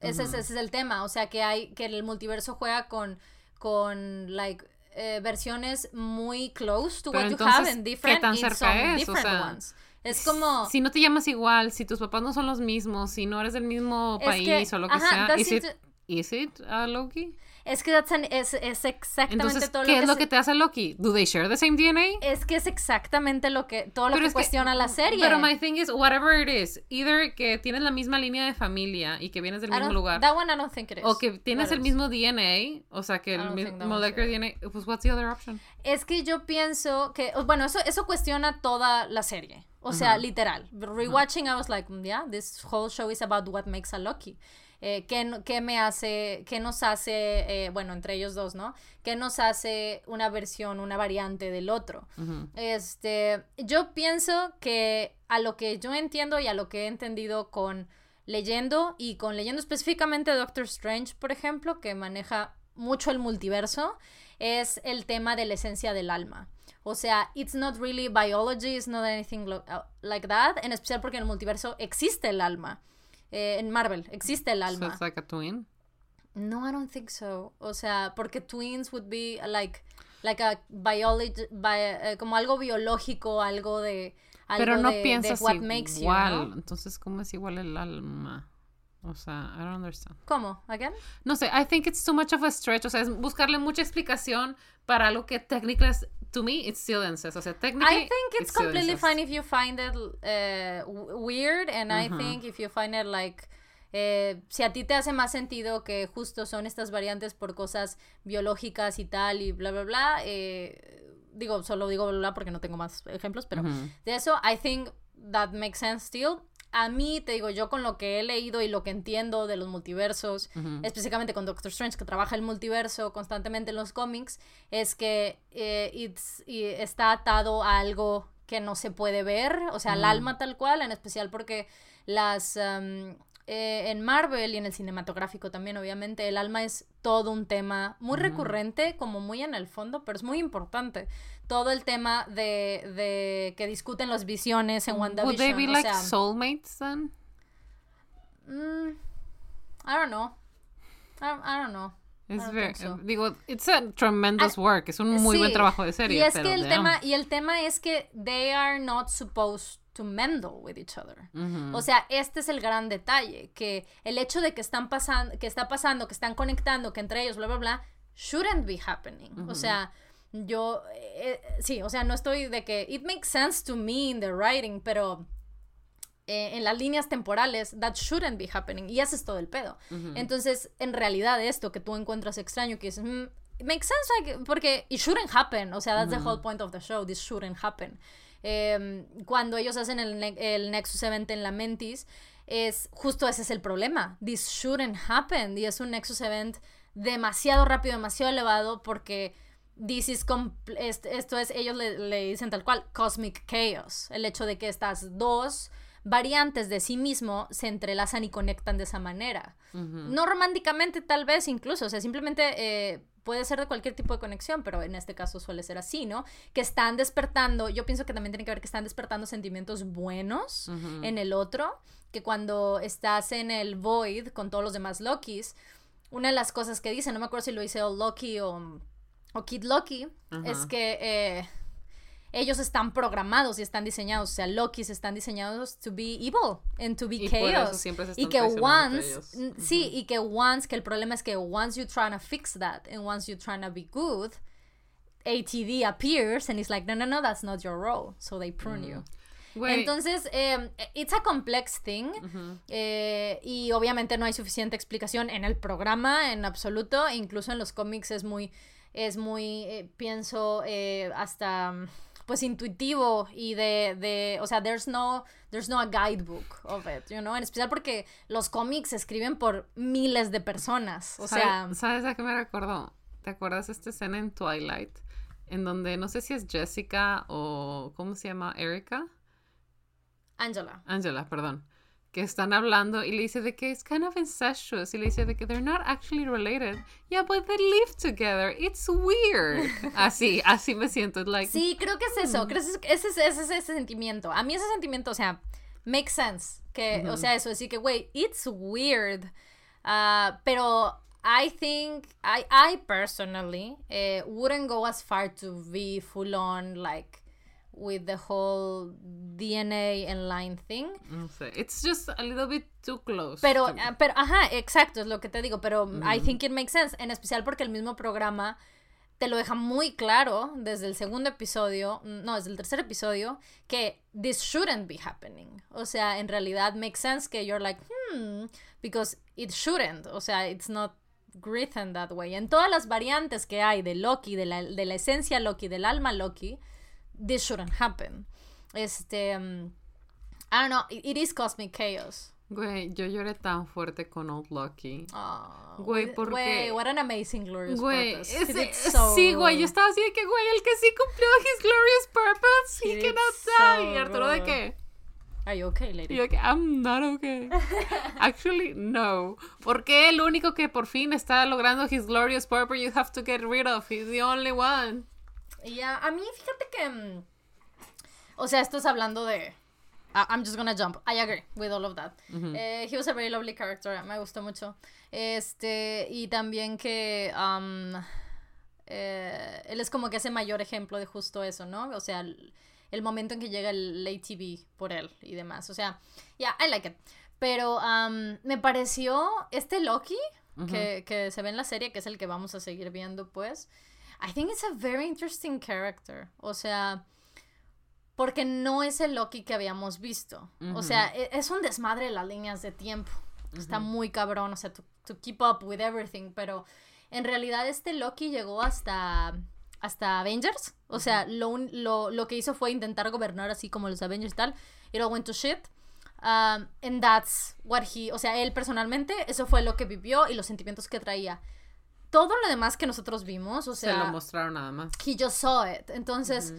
Ese, es, ese es el tema. O sea, que hay que el multiverso juega con, con like, eh, versiones muy close to
Pero
what you
entonces,
have and
¿qué
different
tan
in
cerca es? O sea,
ones. Es como...
Si no te llamas igual, si tus papás no son los mismos, si no eres del mismo país
que-
o lo que
ajá,
sea, is it,
into-
is it a Loki?
Es que es, es exactamente
Entonces,
todo
¿qué
lo
es
que
lo
se-
que te hace Loki? ¿Do they share the same DNA?
Es que es exactamente lo que todo lo
Pero
que
es que-
cuestiona la serie.
Pero my thing is, whatever it is, either que tienes la misma línea de familia y que vienes del
I
mismo lugar,
That one I don't think it is.
o que tienes el mismo DNA, o sea, que el mismo molecular. DNA, pues what's the other option?
Es que yo pienso que, bueno, eso, eso cuestiona toda la serie. O sea, literal. Rewatching, I was like, "Mm, yeah, this whole show is about what makes a Loki. Eh, ¿qué, me hace, qué nos hace, eh, bueno, entre ellos dos, ¿no? ¿Qué nos hace una versión, una variante del otro? Este, yo pienso que a lo que yo entiendo y a lo que he entendido con leyendo y con leyendo específicamente Doctor Strange, por ejemplo, que maneja mucho el multiverso es el tema de la esencia del alma. O sea, it's not really biology, it's not anything uh, like that, en especial porque en el multiverso existe el alma. Eh, en Marvel existe el
So
alma.
it's like a twin.
No, I don't think so. O sea, porque twins would be like like a biology bi- eh, como algo biológico, algo de algo
Pero no
de, de
piensas
what makes you,
igual.
¿no?
Entonces, ¿cómo es igual el alma? O sea, I don't understand.
¿Cómo? Again?
No sé, I think it's too much of a stretch. O sea, es buscarle mucha explicación para algo que técnicamente, es- to me, it's still incest. O sea, technically,
I think it's
still
completely fine if you find it uh, weird, and I think if you find it like. eh, si a ti te hace más sentido que justo son estas variantes por cosas biológicas y tal y bla bla bla, eh, digo, solo digo bla bla porque no tengo más ejemplos, pero
Ujú.
de eso, I think that makes sense still. A mí, te digo, yo con lo que he leído y lo que entiendo de los multiversos,
Ujú.
específicamente con Doctor Strange, que trabaja el multiverso constantemente en los cómics, es que eh, it's- y está atado a algo que no se puede ver, o sea, al alma tal cual, en especial porque las... um, eh, en Marvel y en el cinematográfico también, obviamente, el alma es todo un tema muy recurrente, como muy en el fondo, pero es muy importante. Todo el tema de, de que discuten las visiones en WandaVision.
Would they be
o
like
sea,
soulmates then?
mm, I don't know. I don't, I don't know. So.
digo, it's a tremendous work. Es un muy buen
Sí,
trabajo de serie.
Y es
pero
que el
damn.
tema, y el tema es que they are not supposed to mendle with each other.
Ujú.
O sea, este es el gran detalle, que el hecho de que están pasando, que está pasando, que están conectando, que entre ellos, bla, bla, bla, shouldn't be happening. O sea, yo, eh, sí, o sea, no estoy de que, it makes sense to me in the writing, pero eh, en las líneas temporales, that shouldn't be happening. Y ese es todo el pedo. Entonces, en realidad, esto que tú encuentras extraño, que dices, mm, it makes sense, like, porque it shouldn't happen. O sea, that's the whole point of the show. This shouldn't happen. Eh, cuando ellos hacen el, el Nexus Event en la Mentis, es justo ese es el problema. This shouldn't happen. Y es un Nexus Event demasiado rápido, demasiado elevado, porque this is esto es, ellos le, le dicen tal cual, cosmic chaos. El hecho de que estas dos variantes de sí mismo se entrelazan y conectan de esa manera. No románticamente tal vez incluso, o sea, simplemente eh, puede ser de cualquier tipo de conexión, pero en este caso suele ser así, ¿no? Que están despertando, yo pienso que también tiene que ver que están despertando sentimientos buenos en el otro, que cuando estás en el void con todos los demás Lokis, una de las cosas que dice, no me acuerdo si lo dice Old Loki o, o Kid Loki, es que eh, ellos están programados y están diseñados, o sea, Lokis están diseñados to be evil and to be
Y por eso
chaos.
siempre se
Y que once, sí, y que once, que el problema es que once you're trying to fix that and once you're trying to be good, ATD appears and it's like, no, no, no, that's not your role. So they prune you.
Güey,
Entonces, eh, it's a complex thing. eh, y obviamente no hay suficiente explicación en el programa en absoluto. Incluso en los cómics es muy, es muy, eh, pienso, eh, hasta mm, pues intuitivo y de, de, o sea, there's no, there's no a guidebook of it, you know, en especial porque los cómics se escriben por miles de personas, o
¿sabe-
sea,
¿sabes a qué me recordó? ¿Te acuerdas de esta escena en Twilight? En donde no sé si es Jessica o ¿cómo se llama? Erika.
Angela.
Angela, perdón. Que están hablando y le dice de que es kind of incestuous y le dice de que they're not actually related. Yeah, but they live together. It's weird. Así, así me siento. Like,
Sí, creo que es eso, creo que es- ese, es- ese, es ese sentimiento. A mí ese sentimiento, o sea, makes sense. Que, O sea, eso, decir que, güey, it's weird. Ah, pero I think, I, I personally eh, wouldn't go as far to be full on, like, with the whole DNA and line thing.
no sé. It's just a little bit too close.
Pero,
to
ah, pero, ajá, exacto, es lo que te digo, pero I think it makes sense, en especial porque el mismo programa te lo deja muy claro desde el segundo episodio, no, desde el tercer episodio, que this shouldn't be happening. O sea, en realidad makes sense que you're like, hmm, because it shouldn't. O sea, it's not written that way. En todas las variantes que hay de Loki, de la, de la esencia Loki, del alma Loki, this shouldn't happen. Este, um, I don't know, it, it is cosmic chaos.
Güey, yo lloré tan fuerte con Old Lucky.
Oh,
Güey, porque-
Güey, what an amazing glorious
Güey,
purpose.
Ese-
so
sí, güey, yo estaba así de que, güey, el que sí cumplió his glorious purpose,
He
cannot
so
die. Y Arturo de que,
Are you okay, lady?
Yo I'm not okay. Actually, no. Porque el único que por fin está logrando his glorious purpose you have to get rid of. He's the only one.
Ya, a mí, fíjate que. mm, O sea, esto es hablando de. I- I'm just gonna jump. I agree with all of that. Eh, he was a very lovely character. Me gustó mucho. Este. Y también que. um, eh, él es como que ese mayor ejemplo de justo eso, ¿no? O sea, el, el momento en que llega el ATV por él y demás. O sea, yeah, I like it. Pero um, me pareció este Loki que, que se ve en la serie, que es el que vamos a seguir viendo, pues. I think it's a very interesting character. O sea, porque no es el Loki que habíamos visto. O sea, e- es un desmadre de las líneas de tiempo. Está muy cabrón, o sea, to, to keep up with everything, pero en realidad este Loki llegó hasta hasta Avengers, o sea, lo, lo, lo que hizo fue intentar gobernar así como los Avengers y tal, it all went to shit. Um, and that's what he, o sea, él personalmente, eso fue lo que vivió y los sentimientos que traía. Todo lo demás que nosotros vimos, o sea,
Se lo mostraron nada más.
he just saw it. Entonces,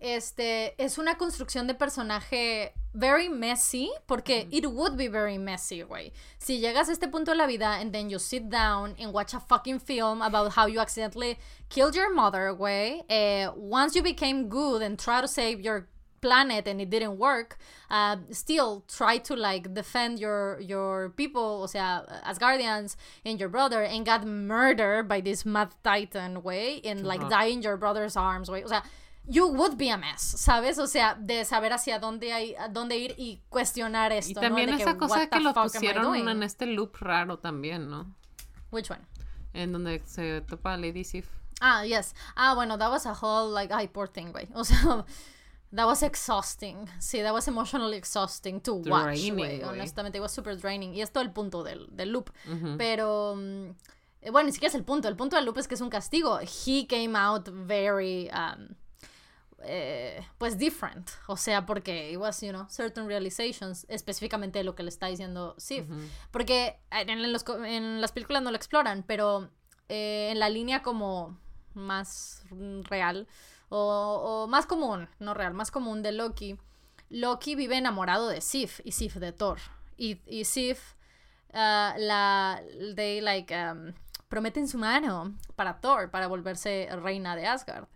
este es una construcción de personaje very messy, porque it would be very messy, güey. Si llegas a este punto de la vida and then you sit down and watch a fucking film about how you accidentally killed your mother, güey. eh, once you became good and try to save your planet and it didn't work, uh, still try to like defend your your people, o sea, as guardians and your brother, and got murdered by this mad titan, way, and like
Ajá.
die in your brother's arms, way. O sea, you would be a mess, ¿sabes? O sea, de saber hacia dónde hay, a dónde ir y cuestionar esto,
Y
¿no?
también
De que,
esa cosa
what
de que lo pusieron en este loop raro también, ¿no?
Which one?
En donde se topa Lady Sif.
Ah, yes. Ah, bueno, that was a whole, like, ay, poor thing, güey. O sea, that was exhausting. Sí, that was emotionally exhausting to watch,
Draining,
güey.
güey.
Honestamente, it was super draining. Y es todo el punto del, del loop. Pero, mm, bueno, ni siquiera es el punto. El punto del loop es que es un castigo. He came out very, um, eh, pues, different. O sea, porque it was, you know, certain realizations, específicamente lo que le está diciendo Sif. Porque en, en los co- en las películas no lo exploran, pero eh, en la línea como más real o, o más común, no real, más común de Loki, Loki vive enamorado de Sif y Sif de Thor. Y, y Sif, ah, la, they like, um, prometen su mano para Thor, para volverse reina de Asgard.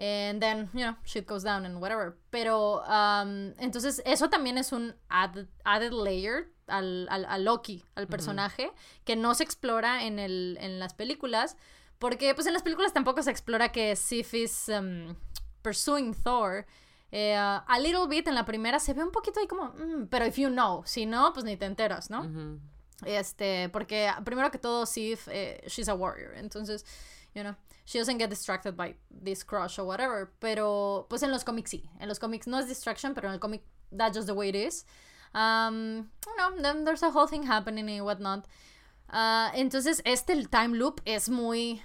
And then, you know, shit goes down and whatever. Pero, um, entonces, eso también es un add- added layer al, al- a Loki, al personaje, que no se explora en, el, en las películas. Porque, pues, en las películas tampoco se explora que Sif is um, pursuing Thor. Eh, a little bit en la primera se ve un poquito ahí como, mm, pero if you know, si no, pues ni te enteras, ¿no?
Ujú.
Este, porque primero que todo, Sif, eh, she's a warrior. Entonces, you know, she doesn't get distracted by this crush or whatever. Pero, pues en los cómics sí. En los cómics no es distraction, pero en el cómic, that's just the way it is. Um, you know, then there's a whole thing happening and whatnot. Ah, entonces, este el time loop es muy.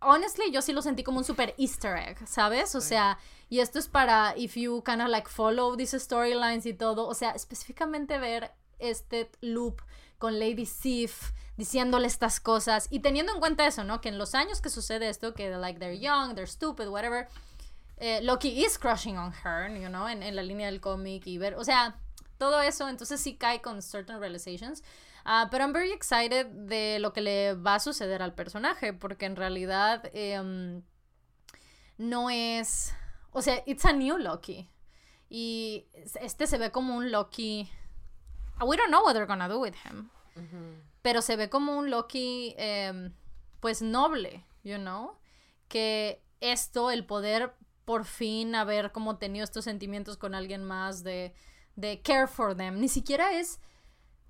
Honestly, yo sí lo sentí como un super Easter egg, ¿sabes? O sea, y esto es para if you kind of like follow these storylines y todo. O sea, específicamente ver este loop con Lady Sif diciéndole estas cosas y teniendo en cuenta eso, ¿no? Que en los años que sucede esto, que like they're young, they're stupid, whatever, eh, Loki is crushing on her, you know, en, en la línea del cómic y ver, o sea, todo eso, entonces sí cae con certain realizations. Ah, pero I'm very excited de lo que le va a suceder al personaje, porque en realidad em, no es, o sea, it's a new Loki. Y este se ve como un Loki. We don't know what they're gonna do with him. Pero se ve como un Loki, em, pues noble, you know. Que esto, el poder por fin haber como tenido estos sentimientos con alguien más de, de care for them, ni siquiera es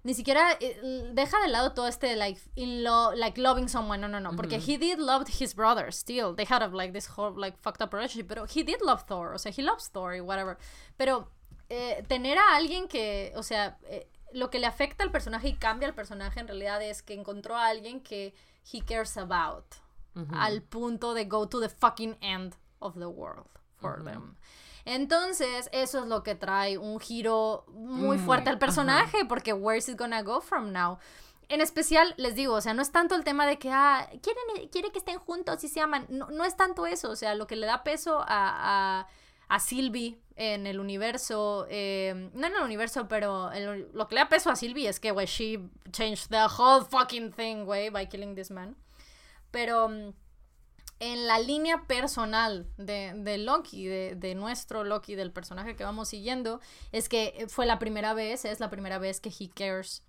ni siquiera eh, deja de lado todo este like in lo like loving someone. No no no. Porque he did love his brother still. They had a, like this whole like fucked up relationship. Pero he did love Thor. O sea he loves Thor y whatever. Pero eh, tener a alguien que o sea eh, lo que le afecta al personaje y cambia al personaje en realidad es que encontró a alguien que he cares about al punto de go to the fucking end of the world for them entonces, eso es lo que trae un giro muy
Muy,
fuerte al
ajá.
personaje, porque where is it gonna go from now? En especial, les digo, o sea, no es tanto el tema de que, ah, quieren, quiere que estén juntos y se aman. No, no es tanto eso, o sea, lo que le da peso a, a, a Sylvie en el universo, eh, no en el universo, pero el- lo que le da peso a Sylvie es que, güey, she changed the whole fucking thing, güey, by killing this man. Pero mm, en la línea personal de, de Loki, de, de nuestro Loki, del personaje que vamos siguiendo, es que fue la primera vez, es la primera vez que he cares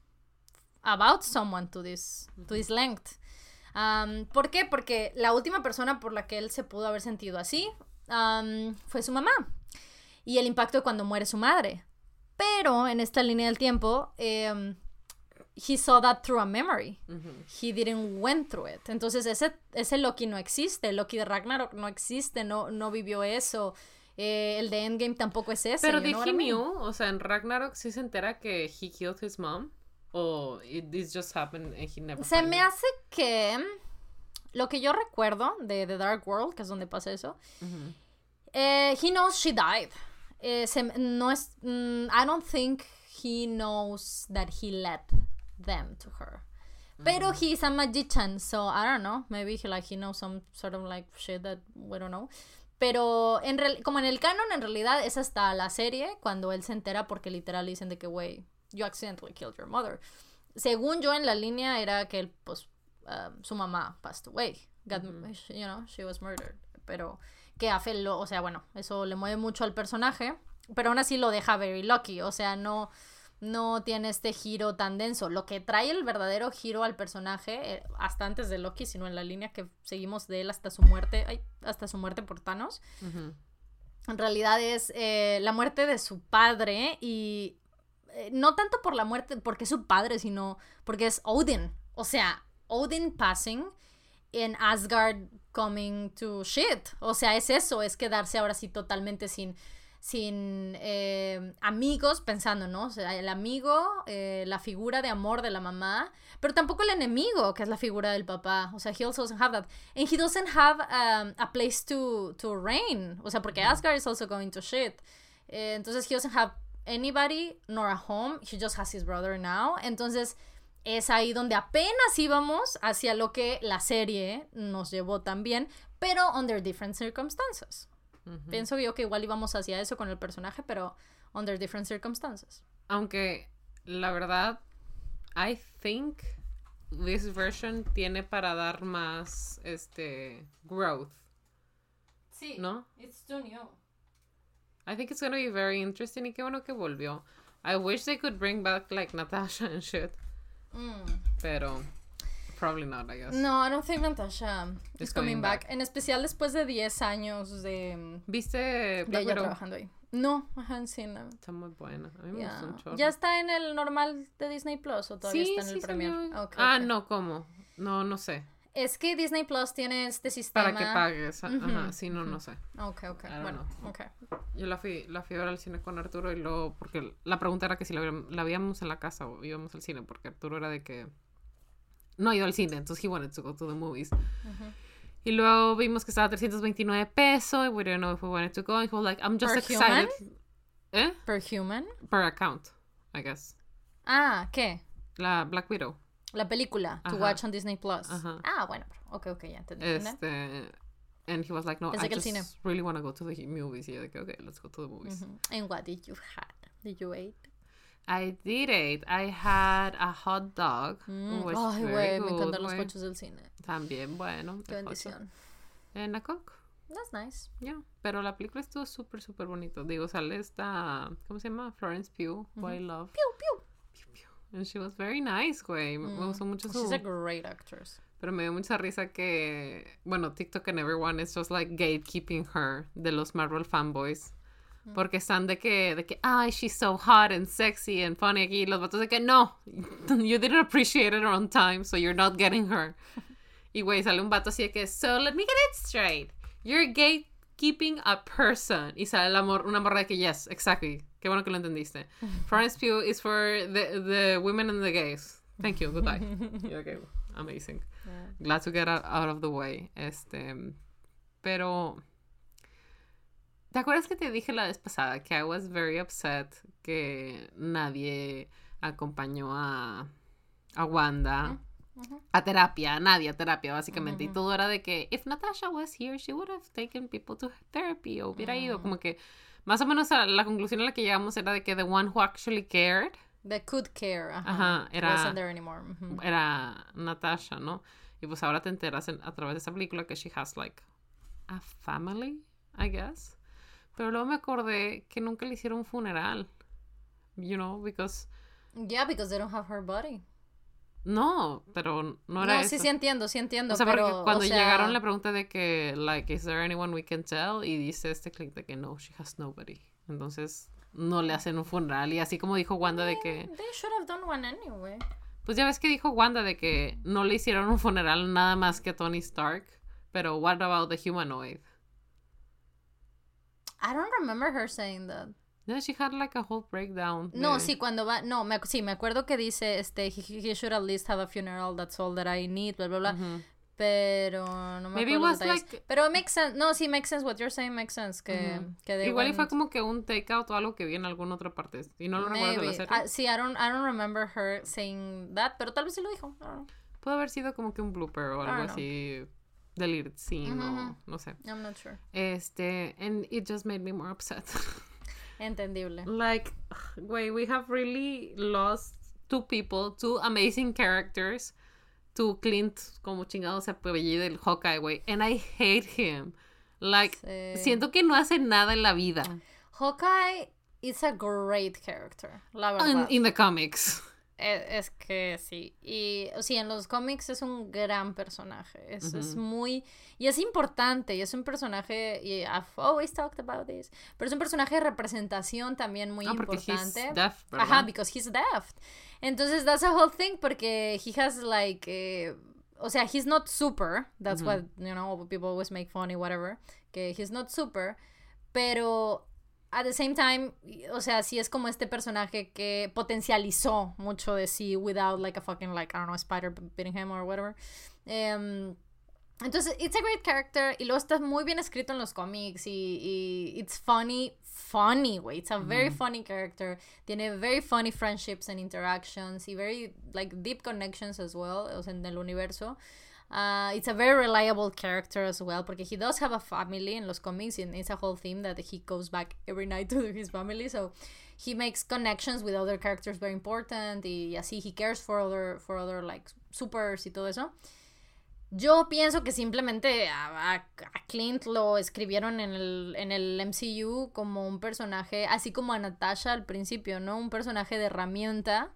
about someone to this, to this length. Um, ¿Por qué? Porque la última persona por la que él se pudo haber sentido así um, fue su mamá. Y el impacto de cuando muere su madre. Pero en esta línea del tiempo, em, he saw that through a memory. He didn't went through it. Entonces ese, ese Loki no existe. El Loki de Ragnarok no existe, no, no vivió eso. Eh, el de Endgame tampoco es ese.
Pero
what
he knew? O sea, en Ragnarok sí se entera que he killed his mom. O it, this just happened and he never
Se me
it?
hace que lo que yo recuerdo de The Dark World, que es donde pasa eso, eh, he knows she died. Eh, se- no es, mm, I don't think he knows that he led them to her. Pero he's a magician, so I don't know. Maybe he like he knows some sort of like shit that we don't know. Pero en real- como en el canon, en realidad es hasta la serie cuando él se entera porque literal dicen de que, wey, you accidentally killed your mother. Según yo en la línea era que él, pues, um, su mamá passed away. Got- You know, she was murdered. Pero que a Fel lo- o sea, bueno, eso le mueve mucho al personaje. Pero aún así lo deja very lucky. O sea, no, no tiene este giro tan denso. Lo que trae el verdadero giro al personaje, eh, hasta antes de Loki, sino en la línea que seguimos de él hasta su muerte, ay, hasta su muerte por Thanos, en realidad es eh, la muerte de su padre y eh, no tanto por la muerte, porque es su padre, sino porque es Odin. O sea, Odin passing en Asgard coming to shit. O sea, es eso, es quedarse ahora sí totalmente sin sin eh, amigos pensando, ¿no? O sea, el amigo, eh, la figura de amor de la mamá, pero tampoco el enemigo, que es la figura del papá. O sea, he also doesn't have that. And he doesn't have um, a place to, to reign. O sea, porque Asgard is also going to shit. Eh, entonces, he doesn't have anybody nor a home. He just has his brother now. Entonces, es ahí donde apenas íbamos hacia lo que la serie nos llevó también, pero under different circumstances. Pienso yo que igual íbamos hacia eso con el personaje, pero under different circumstances.
Aunque la verdad, I think this version tiene para dar más este growth,
Sí.
¿no?
It's too new.
I think it's gonna be very interesting y qué bueno que volvió. I wish they could bring back like Natasha and shit, pero probably not, I guess.
No, I don't think Natasha is coming
coming
back.
back.
En especial después de 10 años de,
¿Viste
de
Black
ella
Widow?
trabajando ahí. No, I haven't seen them.
Está muy buena. A mí me
Yeah.
gustó un chorro.
¿Ya está en el normal de Disney Plus o todavía está en el Premier?
salió.
Ok,
ah,
ok.
no, ¿cómo? No, no sé.
Es que Disney Plus tiene este sistema.
Para que pagues. a- Ajá,
Ujú,
sí, no, no sé.
Ok, ok. Bueno,
know.
ok.
Yo la fui, la fui a ver al cine con Arturo y luego, porque la pregunta era que si la, la veíamos en la casa o íbamos al cine, porque Arturo era de que no ha ido al cine, entonces he wanted to go to the movies.
Ujú.
Y luego vimos que estaba a 329 pesos y we didn't know if we wanted to go. And he was like, I'm just
Per
excited. ¿Eh?
Per Human.
Per account, I guess.
Ah, ¿qué?
La Black Widow.
La película. To watch on Disney Plus.
Ajá.
Ah, bueno. Ok, ok, ya entendí.
Este, and he was like, no,
Pensé
I just
cine.
really want to go to the movies. Y yo que, okay, let's go to the movies.
Ujú. And what did you have? Did you eat?
I did it. I had a hot dog.
Mm,
which
Ay, güey, me encantan los coches del cine.
También, bueno.
Qué bendición.
En la Coke.
That's nice.
Ya. Pero la película estuvo súper, súper bonito. Digo, sale esta. ¿Cómo se llama? Florence Pugh, who I love.
Pew, pew.
Pew, pew. And she was very nice, güey. Me- Me gustó mucho su.
She's a great actress.
Pero me dio mucha risa que. Bueno, TikTok and everyone is just like gatekeeping her de los Marvel fanboys. Porque están de que, de que, ay, she's so hot and sexy and funny aquí. Y los vatos de que, no, you didn't appreciate it on time, so you're not getting her. Y güey, sale un vato así de que, so let me get it straight. You're gatekeeping a person. Y sale la mor una morra de que, yes, exactly. Qué bueno que lo entendiste. Florence Pugh is for the, the women and the gays. Thank you, goodbye. Okay, amazing.
Yeah.
Glad to get out, out of the way. Este, pero ¿Te acuerdas que te dije la vez pasada que I was very upset que nadie acompañó a, a Wanda a terapia, a nadie a terapia, básicamente. Y todo era de que, if Natasha was here, she would have taken people to therapy, o hubiera ido, como que, más o menos a la conclusión a la que llegamos era de que the one who actually cared.
That could care. Ajá.
Era-
Wasn't there anymore.
Era Natasha, ¿no? Y pues ahora te enteras en- a través de esa película que she has like a family, I guess. Pero luego me acordé que nunca le hicieron un funeral. You know, because
Yeah, because they don't have her body.
no, pero no era
No,
eso.
sí, sí entiendo, sí entiendo.
O sea,
pero,
porque cuando
o sea,
llegaron la pregunta de que, like, is there anyone we can tell? Y dice este click de que no, she has nobody. Entonces, no le hacen un funeral. Y así como dijo Wanda de que,
They should have done one anyway.
pues ya ves que dijo Wanda de que no le hicieron un funeral nada más que a Tony Stark. Pero what about the humanoid?
I don't remember her saying that.
No, she had like a whole breakdown.
No, sí, cuando va, no, me, sí, me acuerdo que dice, este, he, he should at least have a funeral, that's all that I need, bla, bla, bla.
Ujú.
Pero no me
Maybe it
acuerdo
was like-
Pero makes sense, no, sí, makes sense, what you're saying makes sense, que,
Ujú.
que they
Igual y fue como que un takeout o algo que vi en alguna otra parte. Y no lo recuerdo de la serie.
Ah, sí, I don't, I don't remember her saying that, pero tal vez sí lo dijo.
Puede haber sido como que un blooper o algo
don't know.
Deleted scene o no sé.
I'm not sure.
Este, and it just made me more upset.
Entendible.
like, güey, we have really lost two people, two amazing characters. To Clint, como chingado se apellida el Hawkeye, güey. And I hate him. Like,
Sí.
siento que no hace nada en la vida.
Hawkeye is a great character, la
In,
verdad.
in the comics.
E- Es, que sí. Y sí, en los cómics es un gran personaje. Es, es muy. Y es importante. Y es un personaje. Y I've always talked about this. Pero es un personaje de representación también muy
Ah, porque he's
importante.
deaf, ¿verdad?
Ajá, because he's deaf. Entonces, that's a whole thing. Porque he has like. eh, o sea, he's not super. That's what, you know, people always make funny, whatever. Que he's not super. Pero at the same time, o sea, sí es como este personaje que potencializó mucho de sí without like a fucking like, I don't know, spider beating him or whatever. Em, entonces, it's a great character y luego está muy bien escrito en los cómics y, y it's funny, funny, güey. It's a very funny character. Tiene very funny friendships and interactions y very like deep connections as well, o sea, en el universo. Uh, it's a very reliable character as well porque he does have a family in los comics and it's a whole theme that he goes back every night to his family so he makes connections with other characters very important y así he cares for other for other like supers y todo eso yo pienso que simplemente a Clint lo escribieron en el, en el MCU como un personaje, así como a Natasha al principio, ¿no? Un personaje de herramienta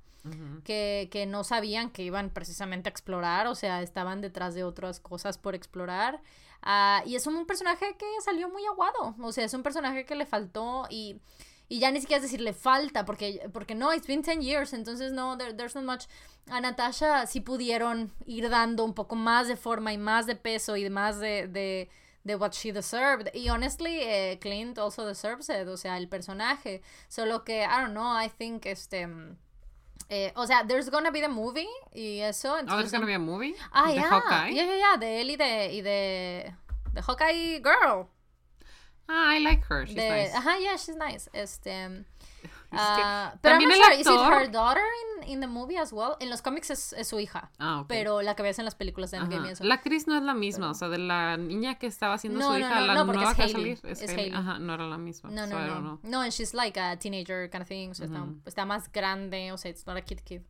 Que, que no sabían que iban precisamente a explorar, o sea, estaban detrás de otras cosas por explorar. Ah, y es un personaje que salió muy aguado, o sea, es un personaje que le faltó y, y ya ni siquiera es decir le falta, porque, porque no, it's been 10 years, entonces no, there- there's not much. A Natasha sí pudieron ir dando un poco más de forma y más de peso y más de... de de what she deserved. Y honestly, eh, Clint also deserves it, o sea, el personaje. Solo que, I don't know, I think este... eh, o sea, there's gonna be the movie y eso.
Oh, there's
entonces
gonna be a movie?
Ah, yeah.
Hawkeye?
Yeah, yeah, yeah. De él y de, y de, de Hawkeye Girl.
Ah, I like her. She's
de,
nice.
Ajá, yeah, she's nice. Este, ah, pero I'm
también
not
el
sure, is it
actor-
her daughter in, in the movie as well? En los cómics es, es su hija.
Ah, ok.
Pero la que ves en las películas de Endgame.
La actriz no es la misma, o sea, de la niña que estaba haciendo
No,
su
no,
hija,
no,
la nueva
es
que va a salir es
es
Hailey.
Hailey.
Ajá, no era la misma.
No,
so
no,
I
no. No, and she's like a teenager kind of thing. O sea, está,
Ujú.
está más grande. O sea, it's not a kid kid.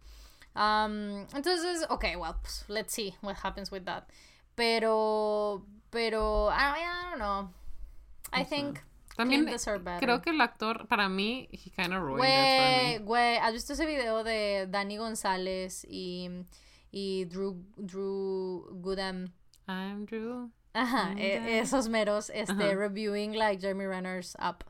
Um, entonces, okay, well, pues, let's see what happens with that. Pero, pero, I, I don't know. I think
También creo que el actor, para mí, he kind of ruined
Güey,
it for me.
güey, ¿has visto ese video de Dani González y, y Drew, Drew Goodham?
I'm Drew.
Ajá, e- esos meros, este, reviewing like Jeremy Renner's Up.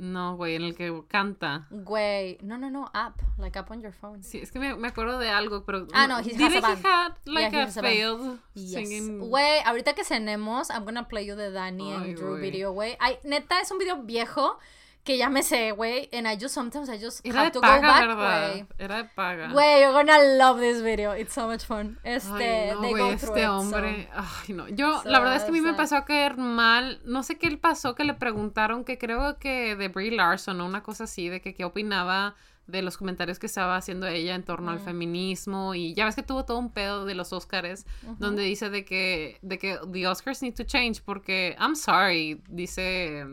No, güey, en el que canta.
Güey, no, no, no, Up, like Up on your phone.
Sí, es que me, me acuerdo de algo, pero...
Ah, no, he has a band.
had, like,
Yeah,
a failed
Yes.
singing...
Güey, ahorita que cenemos, I'm gonna play you the Danny
Ay,
and Drew
güey.
video, güey. Ay, neta, es un video viejo que ya me sé, güey. And I just sometimes I just
Era
have
de
to
paga,
go back,
¿verdad? Era de paga.
Güey, you're gonna love this video. It's so much fun. Este,
Ay, no,
they
güey,
go through
este
it,
hombre.
so-
Ay, no. Yo,
So
la verdad es que a mí me empezó a caer mal. No sé qué le pasó, que le preguntaron que creo que de Brie Larson o una cosa así, de que qué opinaba de los comentarios que estaba haciendo ella en torno al
Mm.
feminismo. Y ya ves que tuvo todo un pedo de los Oscars, donde dice de que, de que the Oscars need to change, porque I'm sorry, dice.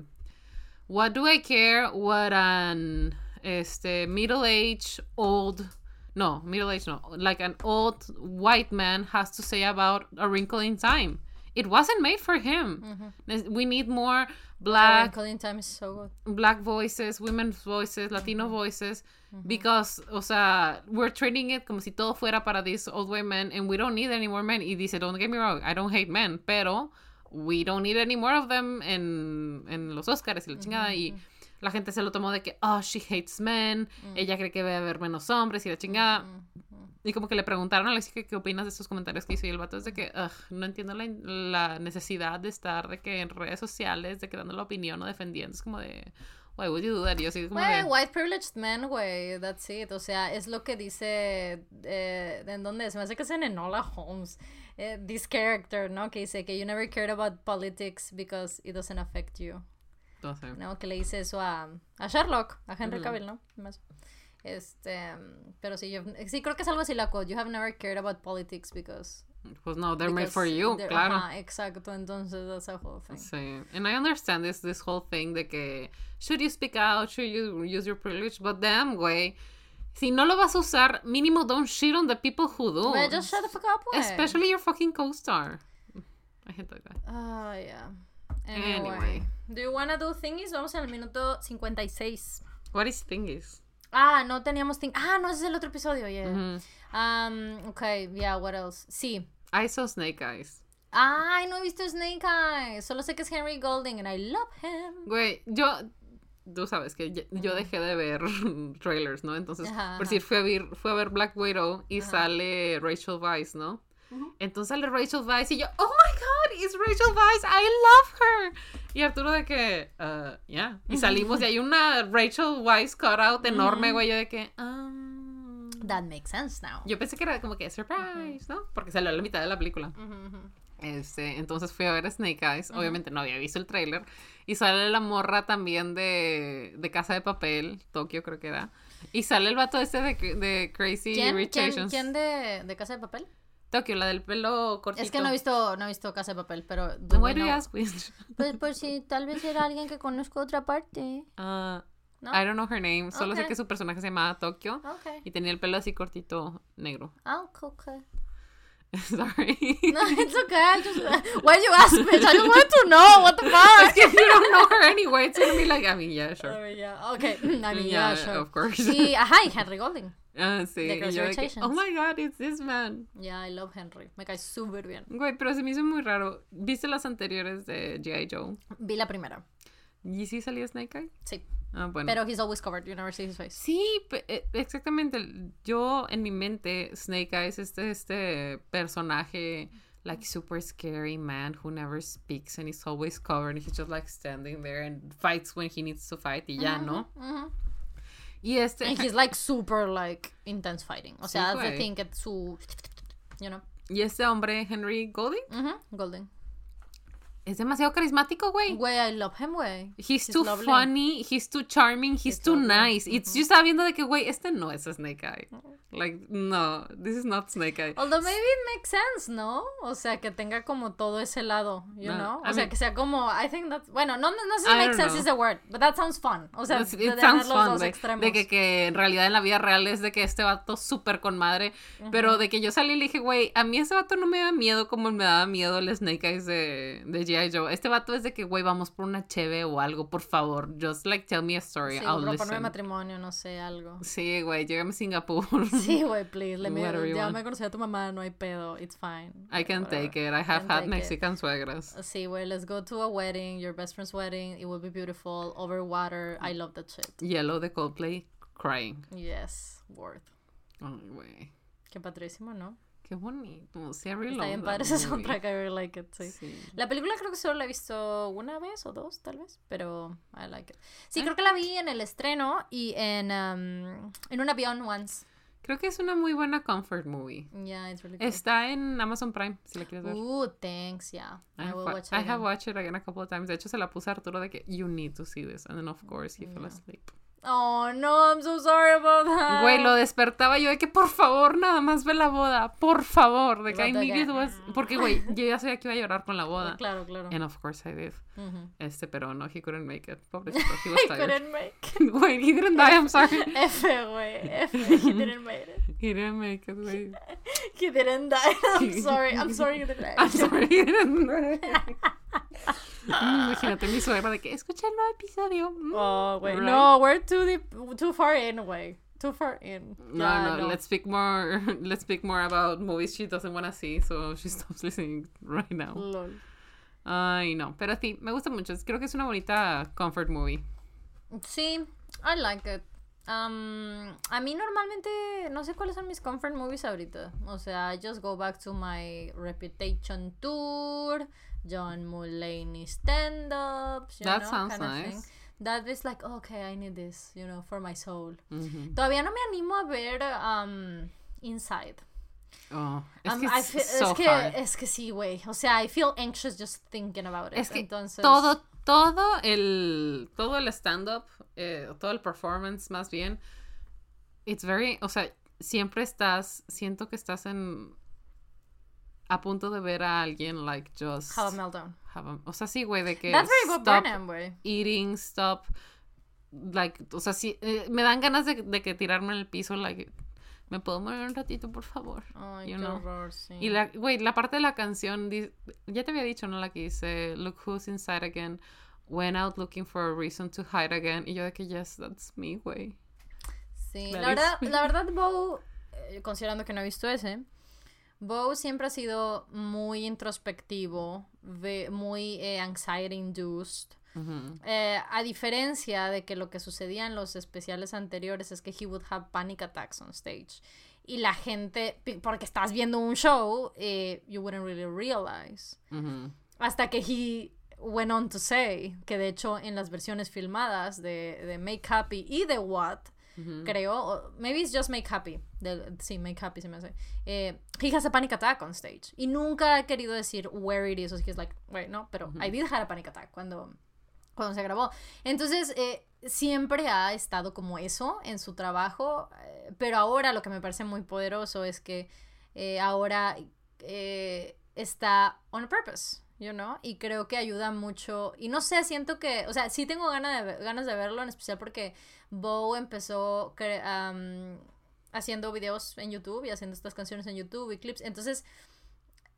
What do I care what an este middle-aged old no, middle-aged no, like an old white man has to say about A Wrinkle in Time. It wasn't made for him. Mm-hmm. We need more
A
black
Wrinkle in Time is so good.
black voices, women's voices, Latino mm-hmm. voices, mm-hmm. because, o sea, we're treating it como si todo fuera para these old white men, and we don't need any more men. Y dice, don't get me wrong, I don't hate men, pero we don't need any more of them en, en los Oscars y la chingada. Y la gente se lo tomó de que, oh, she hates men, ella cree que debe haber menos hombres y la chingada. Y como que le preguntaron a Alexis que qué opinas de estos comentarios que hizo y el vato es de que "Ugh, no entiendo la, la necesidad de estar de que en redes sociales, de que dando la opinión o defendiendo. Es como de, why would you do that? Y yo así como de,
white privileged men, güey, that's it. O sea, es lo que dice, eh, ¿en dónde? Se me hace que es en Enola Holmes. Eh, this character, ¿no? Que dice que you never cared about politics because it doesn't affect you.
no sé.
¿no? Que le dice eso a, a Sherlock, a Henry Cavill, ¿no? Más. Este, pero sí, yo, sí, creo que es algo así la quote. You have never cared about politics because...
Pues no, they're made for you, claro.
Exacto, entonces that's a whole thing.
Sí. And I understand this, this whole thing de que should you speak out, should you use your privilege, but damn, güey. Si no lo vas a usar, mínimo don't shit on the people who do.
Güey, just shut the fuck up, güey.
Especially your fucking co-star. I hate that guy.
Ah, yeah. Anyway.
Anyway.
Do you wanna do thingies? Vamos al minuto 56.
What is thingies?
Ah, no teníamos thing. Ah, no, ese es el otro episodio, yeah.
Mhm.
Um, okay, yeah, what else? Sí.
I saw Snake Eyes.
Ay, no he visto Snake Eyes. Solo sé que es Henry Golding and I love him.
Güey, yo. Tú sabes que yo dejé de ver trailers, ¿no? Entonces,
Ajá,
por decir, fui a ver, fui a ver Black Widow y sale Rachel Weisz, ¿no? Entonces sale Rachel Weisz y yo, oh my god, it's Rachel Weisz, I love her. Y Arturo de que, uh, yeah. Y salimos y hay una Rachel Weisz cutout enorme, güey, yo de que, um...
That makes sense now.
Yo pensé que era como que surprise, ¿no? Porque salió a la mitad de la película. Este, entonces fui a ver Snake Eyes. Obviamente no había visto el tráiler. Y sale la morra también de, de Casa de Papel, Tokio creo que era. Y sale el vato este de, de Crazy
¿Quién,
Rich
quién,
Asians.
quién de, de Casa de Papel?
Tokio, la del pelo cortito.
Es que no he visto, no he visto Casa de Papel, pero...
Me?
Pues por si tal vez era alguien que conozco otra parte.
Uh,
¿No?
I don't know her name. Solo sé
Ok.
que su personaje se llamaba Tokio.
Ok.
Y tenía el pelo así cortito negro.
Ah, ok.
Sorry.
No, it's okay. Just... Why you ask, bitch? I just wanted to know. What the fuck?
If you don't know her anyway, it's gonna be like, I mean, yeah, sure.
Oh, yeah. Okay. I mean, yeah,
Yeah,
sure.
of course.
Y, ajá, y Henry Golding.
Ah, sí. Yo de que, oh my god, it's this man.
Yeah, I love Henry. Me cae súper bien.
Güey, pero se me hizo muy raro. ¿Viste las anteriores de G.I. Joe?
Vi la primera.
¿Y sí salía Snake Eye?
Sí.
Ah, bueno.
Pero he's always covered. You never see his face.
Sí, eh, exactamente. Yo en mi mente, Snake Eyes, este, este personaje, like super scary man who never speaks and is always covered and he's just like standing there and fights when he needs to fight y ya, ¿no? Y este...
And he's like super like intense fighting. O sea,
Sí,
that's the thing que su you know.
Y este hombre, Henry Golding.
Golden.
Es demasiado carismático, güey.
Güey, I love him, güey.
He's
He's
too
lovely.
funny, he's too charming, he's,
He's
too
lovely.
nice. It's, Yo estaba viendo de que, güey, este no es Snake Eye. Like, no, this is not Snake Eye.
Although maybe it makes sense, ¿no? O sea, que tenga como todo ese lado, you
No,
know? O
I
sea,
mean-
que sea como, I think that's, bueno, no, no sé si make sense
know.
is the word, but that sounds fun. O sea,
It
de
sounds
los
fun,
dos
de, de que, que en realidad en la vida real es de que este vato súper con madre, pero de que yo salí y le dije, güey, a mí ese vato no me da miedo como me daba miedo el Snake Eyes de, de G.I. Joe. Este vato es de que, güey, vamos por una cheve o algo, por favor, just like tell me a story,
Sí,
I'll listen.
matrimonio, no sé, algo.
Sí, güey, llegame a Singapur.
Sí, güey, please. Let me, ya
want.
me conocí a tu mamá, no hay pedo. It's fine.
I can
Whatever.
take it, I have had
take it.
Mexican suegras.
Sí, güey, let's go to a wedding, your best friend's wedding. It will be beautiful, over water. I love that shit.
Yellow de Coldplay, crying.
Yes, worth.
Ay, güey.
Qué patrísimo, ¿no?
Qué bonito. Sí, I really
Está bien padre ese soundtrack, I really like it, sí.
Sí.
La película creo que solo la he visto una vez o dos, tal vez, pero I like it. Sí,
Ah.
creo que la vi en el estreno y en, um, en un avión once.
Creo que es una muy buena comfort movie.
Yeah, it's really good.
Está en Amazon Prime, si la quieres ver.
Ooh, thanks, yeah. I,
I,
will
wa-
watch it
I have
again.
watched it again a couple of times. De hecho, se la puse a Arturo de que you need to see this. And then, of course, he fell
Yeah.
asleep.
Oh, no, I'm so sorry about that.
Güey, lo despertaba yo de que por favor, nada más ve la boda. Por favor. De que
que-
was. Porque, güey, yo ya sabía que iba a llorar con la boda.
Claro, claro.
And of course I did. Este, pero no, he couldn't make it. Pobrecito, he was tired.
couldn't make
Wait, he didn't die, I'm sorry.
F, güey. F. He didn't make it.
He didn't make it, güey.
He didn't die. I'm sorry. I'm sorry he didn't die.
I'm sorry, he didn't die. Imagínate mi suegra de que escucha el nuevo episodio. Mm.
Oh, wait.
Right?
No, we're too deep, too far in, way. Too far in.
No,
Yeah,
no, let's speak more. Let's speak more about movies she doesn't want to see, so she stops listening right now.
Lol.
Ay, no, pero sí, me gusta mucho. Creo que es una bonita comfort movie.
Sí, I like it. Um, a mí normalmente no sé cuáles son mis comfort movies ahorita. O sea, I just go back to my Reputation tour, John Mulaney stand-ups. you
That
know,
sounds
kind of thing.
nice.
That is like, okay, I need this, you know, for my soul.
Ujú.
Todavía no me animo a ver um, Inside.
Oh, es
Um,
que es
fe-
so
es que
hard.
es que sí, güey. O sea, I feel anxious just thinking about it.
Es que
Entonces,
todo, todo el, todo el stand-up, eh, todo el performance más bien, it's very, o sea, siempre estás, siento que estás en, a punto de ver a alguien, like, just,
Have a meltdown.
have a- o sea, sí, güey, de que
That's very
stop
Burnham, güey.
eating, stop, like, o sea, sí, eh, me dan ganas de, de que tirarme en el piso, like, me puedo morir un ratito, por favor.
Ay,
You
qué
know.
horror, sí.
Y la, güey, la parte de la canción, ya te había dicho, ¿no? La que dice, look who's inside again, went out looking for a reason to hide again. Y yo de que, yes, that's me, güey.
Sí,
That
la verdad,
is-
la verdad, Bo, eh, considerando que no he visto ese, Bo siempre ha sido muy introspectivo, ve- muy eh, anxiety induced. Eh, a diferencia de que lo que sucedía en los especiales anteriores es que he would have panic attacks on stage. Y la gente, porque estás viendo un show, eh, you wouldn't really realize.
Ujú.
Hasta que he went on to say que de hecho en las versiones filmadas de, de Make Happy y de What,
Ujú.
creo, o- maybe it's just Make Happy, de- sí, Make Happy se me hace, eh, he has a panic attack on stage. Y nunca ha querido decir where it is, he's like, wait, no, pero I did have a panic attack cuando, cuando se grabó. Entonces, eh, siempre ha estado como eso en su trabajo, eh, pero ahora lo que me parece muy poderoso es que eh, ahora está on purpose, you know, y creo que ayuda mucho, y no sé, siento que, o sea, sí tengo ganas de, ganas de verlo, en especial porque Bo empezó haciendo videos en YouTube y haciendo estas canciones en YouTube y clips, entonces...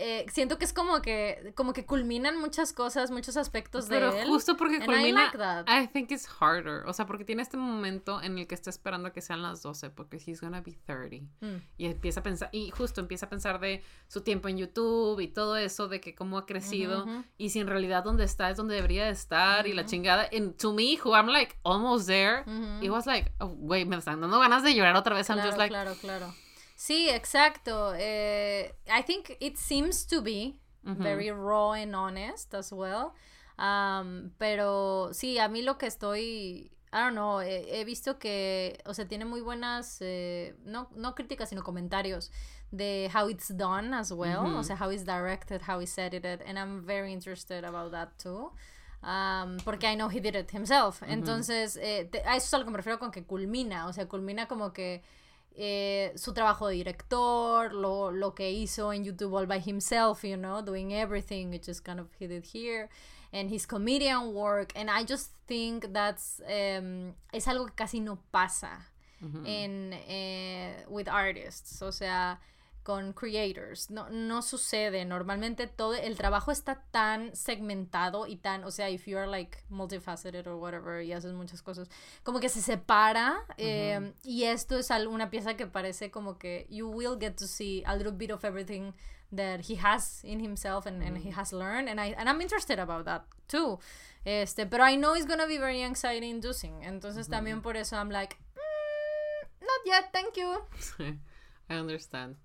eh, siento que es como que como que culminan muchas cosas, muchos aspectos
Pero
de él.
justo porque
I
culmina,
like.
I think it's harder. O sea, porque tiene este momento en el que está esperando a que sean las 12, porque he's gonna be 30.
Mm.
Y empieza a pensar, y justo empieza a pensar de su tiempo en YouTube y todo eso, de que cómo ha crecido, y si en realidad donde está es donde debería de estar, y la chingada. And to me, who I'm like almost there,
Ujú.
it was like, oh, wait, me están dando ganas de llorar otra vez. I'm
Claro,
just like,
claro, claro. Sí, exacto. Eh, I think it seems to be very raw and honest as well. Um, pero sí, a mí lo que estoy, I don't know, he, he visto que, o sea, tiene muy buenas, eh, no, no críticas, sino comentarios de how it's done as well, o sea, how it's directed, how it's edited, and I'm very interested about that too. Um, porque I know he did it himself. Entonces, eh, te- a eso es a lo que me refiero con que culmina, o sea, culmina como que eh, su trabajo de director, lo, lo que hizo en YouTube all by himself, you know, doing everything, which is kind of he did here, and his comedian work, and I just think that's, um, es algo que casi no pasa
ujú.
en, eh, with artists, o sea, con creators. No, no sucede. Normalmente todo el trabajo está tan segmentado y tan, o sea, if you are like multifaceted or whatever y haces muchas cosas, como que se separa. eh, y esto es una pieza que parece como que you will get to see a little bit of everything that he has in himself and, and he has learned and I and I'm interested about that too. Este, pero I know it's gonna be very anxiety inducing. Entonces también por eso I'm like "Mm, not yet, thank you.
I understand.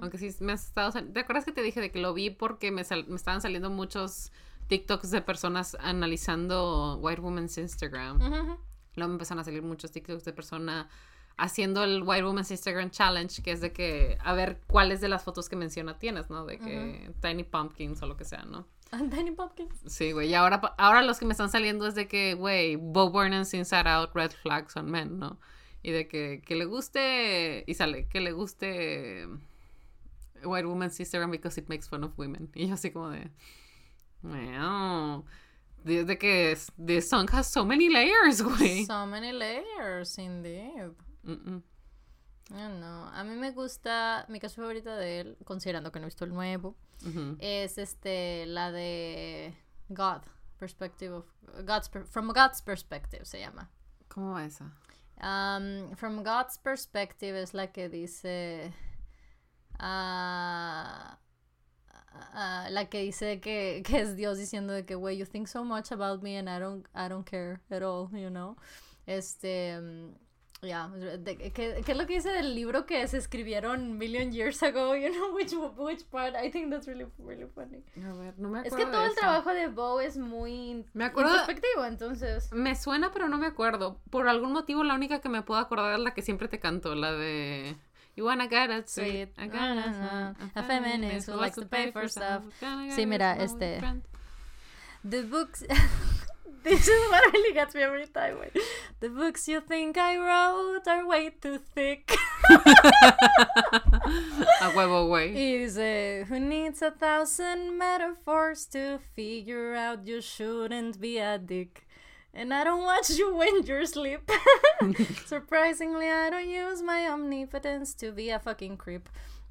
Aunque sí me has estado... ¿Te acuerdas que te dije de que lo vi porque me, sal- me estaban saliendo muchos TikToks de personas analizando White Woman's Instagram?
Ujú.
Luego me empezaron a salir muchos TikToks de persona haciendo el White Woman's Instagram Challenge, que es de que a ver cuáles de las fotos que menciona tienes, ¿no? De que Tiny Pumpkins o lo que sea, ¿no?
Danny Pumpkins.
Sí, güey. Y ahora, ahora los que me están saliendo es de que, güey, Bo Burnham's Inside Out, Red Flags on Men, ¿no? Y de que, que le guste, y sale, que le guste White Woman's Instagram because it makes fun of women. Y yo así como de, wow. De, de que the song has so many layers, güey.
So many layers, indeed.
Mm-mm.
Ah, no. A mí me gusta, mi canción favorita de él, considerando que no he visto el nuevo,
Ujú.
es este, la de God, Perspective of, God's, From God's Perspective se llama.
¿Cómo va esa?
Um, from God's Perspective es la que dice, ah, ah, la que dice que, que es Dios diciendo de que, wey, you think so much about me and I don't, I don't care at all, you know. Este, yeah, de- ¿qué, qué es lo que dice del libro que se escribieron million years ago? You know, which, which part? I think that's really, really funny.
A ver, no me
Es
acuerdo
que todo
de
el trabajo de Bo es muy
Me acuerdo-
introspectivo, entonces.
Me suena, pero no me acuerdo. Por algún motivo, la única que me puedo acordar es la que siempre te canto, la de. You wanna get it sweet, I got it
Uh-huh.
sweet,
A feminist who likes to pay for stuff. Sí, mira, este- The books. this is what really gets me every time. Wait. The books you think I wrote are way too thick.
A huevo, güey.
Y dice, Who needs a thousand metaphors to figure out you shouldn't be a dick? And I don't watch you when you sleep. Surprisingly, I don't use my omnipotence to be a fucking creep.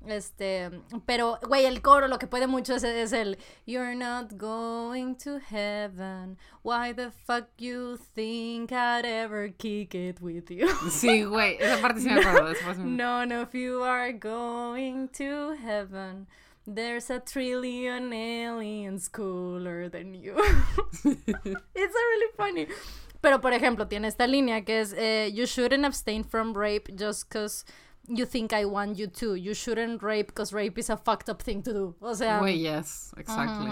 Este, pero, güey, el coro lo que puede mucho es, es el You're not going to heaven. Why the fuck you think I'd ever kick it with you?
Sí, güey. Esa parte sí me acuerdo. me-
None of you are going to heaven. There's a trillion aliens cooler than you. It's really funny. Pero, por ejemplo, tiene esta línea que es eh, You shouldn't abstain from rape just because you think I want you to. You shouldn't rape because rape is a fucked up thing to do. O sea...
Güey, yes, exactly.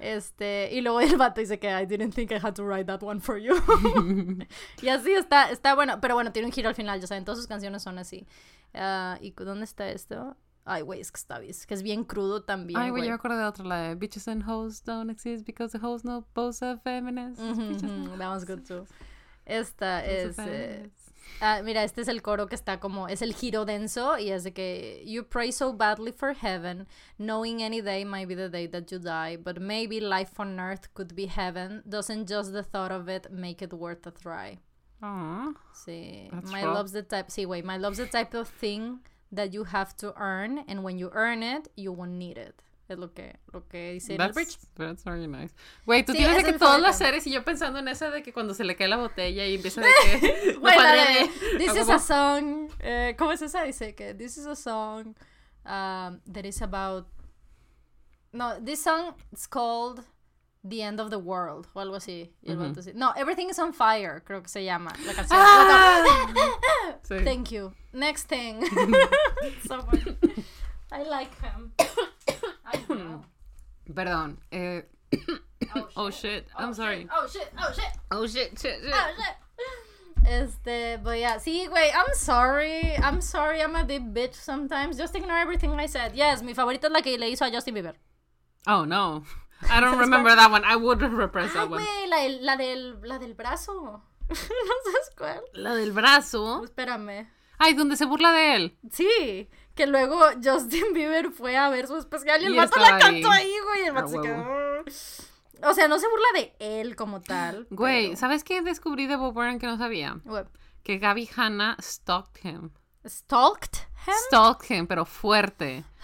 Este, y luego el vato dice que I didn't think I had to write that one for you. y así está, está bueno, pero bueno, tiene un giro al final, ya saben, todas sus canciones son así. Ah, ¿Y dónde está esto? Ay, güey, es que está bien, es que es bien crudo también,
Ay, güey, yo me acuerdo de otra, la de Bitches and hoes don't exist because the hoes know both are feminists.
That was good too. Esta es... ah, mira, este es el coro que está como, es el giro denso y es de que You pray so badly for heaven, knowing any day might be the day that you die, but maybe life on earth could be heaven. Doesn't just the thought of it make it worth a try?
Aw.
Sí,
That's
my
rough.
love's the type. Sí, güey, my love's the type of thing that you have to earn, and when you earn it, you won't need it. Es lo que, lo que dice el bridge.
That's, that's very nice. Güey, tú
Sí,
tienes de que todas las series y yo pensando en esa de que cuando se le cae la botella y empieza de que.
La
padre
de, This is a song. eh, ¿Cómo es esa? Dice que this is a song um, that is about. No, this song is called The End of the World o algo así. Y el
Ujú.
vato así- No, Everything is on Fire, creo que se llama la canción.
Ah. Sí.
Thank you. Next thing. so funny. I like him.
Perdón. Eh,
Oh,
oh shit, I'm
Oh,
sorry.
shit. Oh shit. Oh shit.
Oh shit, shit, shit.
Oh shit. Este, but yeah, sí, güey, I'm sorry. I'm sorry, I'm a deep bitch sometimes. Just ignore everything I said. Yes, mi favorita es la que le hizo a Justin Bieber.
Oh no. I don't remember that one. I would repress
Ay,
that one.
güey, la, del- la, del, la del brazo. no sabes cuál.
La del brazo.
Espérame.
Ay, donde se burla de él.
Sí, que luego Justin Bieber fue a ver su especial y el
Y
vato la cantó
ahí.
güey. y El vato se quedó. O sea, no se burla de él como tal.
Güey,
pero-
¿sabes qué descubrí de Bob Burnham que no sabía?
Güey,
Que Gaby Hanna stalked him.
Stalked him.
Stalked him, pero fuerte.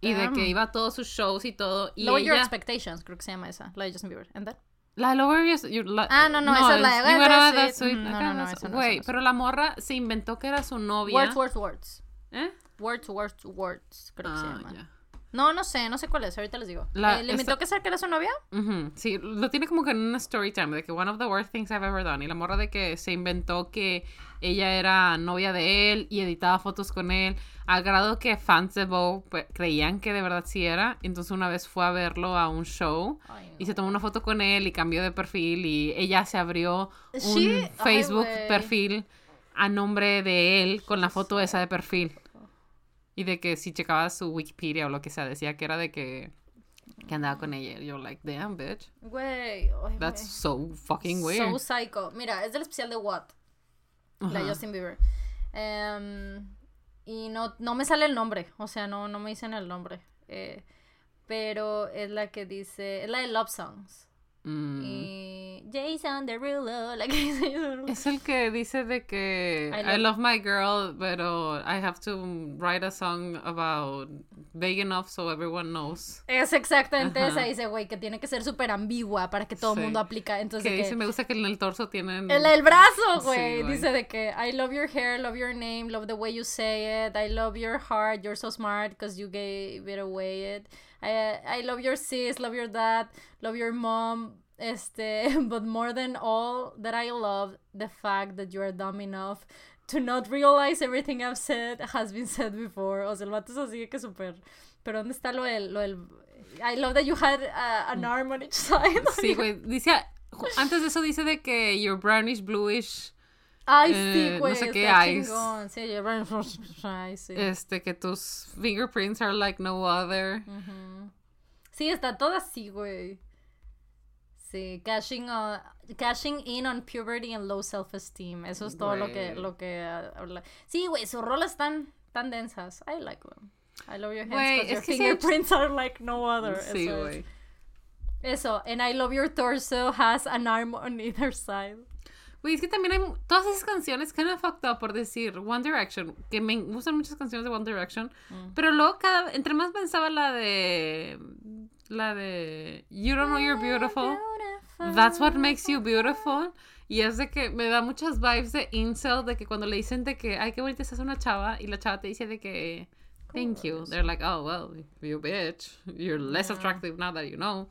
Y de que iba a todos sus shows y todo. Y
Lower Your
ella...
Expectations, creo que se llama esa, la de Justin Bieber. And?
La de Lower Your... your- la-
Ah, no, no, esa es la de
You Gotta That
Sweet. Mm, no, no, no, no,
Güey,
no.
pero la morra se inventó que era su novia.
Words, words, words.
¿Eh?
Words, words, words, creo que se
Ah,
llama. No, no sé, no sé cuál es, ahorita les digo.
La-
Eh, ¿Le invitó que sea que era su novia?
Sí, lo tiene como que en una story time de que one of the worst things I've ever done. Y la morra de que se inventó que ella era novia de él y editaba fotos con él, al grado que fans de Bo pues, creían que de verdad sí era. Entonces una vez fue a verlo a un show
Ay, no.
y se tomó una foto con él y cambió de perfil y ella se abrió un Facebook perfil a nombre de él con la foto esa de perfil. Y de que si checabas su Wikipedia o lo que sea, decía que era de que, que andaba con ella. Yo, like, damn, bitch.
Güey, ay,
That's so fucking weird.
So psycho. Mira, es del especial de What, la
Ajá.
Justin Bieber. Em, y no, no me sale el nombre, o sea, no, no me dicen el nombre. Eh, pero es la que dice, es la de Love Songs.
Mm.
Y Jason Derulo, la que dice
Es el que dice de que
I
I
love-
love, my girl, pero I have to write a song about big enough so everyone knows.
Es exactamente
Ajá.
esa, dice, güey, que tiene que ser súper ambigua para que todo el
Sí.
mundo aplica. Entonces,
Que dice, me gusta que en el torso tienen...
El, el brazo,
Sí,
güey.
güey.
Dice de que I love your hair, love your name, love the way you say it. I love your heart, you're so smart because you gave it away. It. I, I love your sis, love your dad, love your mom. Este, but more than all, that I love the fact that you are dumb enough to not realize everything I've said has been said before. O sea, el vato es así que súper. Pero ¿dónde está lo del, lo I love that you had uh, an arm on each side?
Sí, güey. Dice, antes de eso dice de que you're brownish, bluish,
Ay,
Eh,
sí,
no
güey.
sé qué
está
eyes.
chingón. Sí, yo- Ay, sí.
este, que tus fingerprints are like no other.
Sí, está todo así, güey. Sí, cashing, on- cashing in on puberty and low self-esteem. Eso es todo lo que, lo que ah, habla. Sí, güey, sus rolas están tan densas. I like them. I love your hands because your fingerprints are like no other.
Sí, güey.
Eso, and I love your torso has an arm on either side.
Güey, es que también hay todas esas canciones que han fucked up por decir One Direction, que me gustan muchas canciones de One Direction,
Mm.
pero luego cada entre más pensaba la de la de You Don't Know You're Beautiful, That's What Makes You Beautiful, y es de que me da muchas vibes de incel de que cuando le dicen de que ay qué bonita estás una chava y la chava te dice de que thank you, they're like oh well you bitch, you're less attractive now that you know.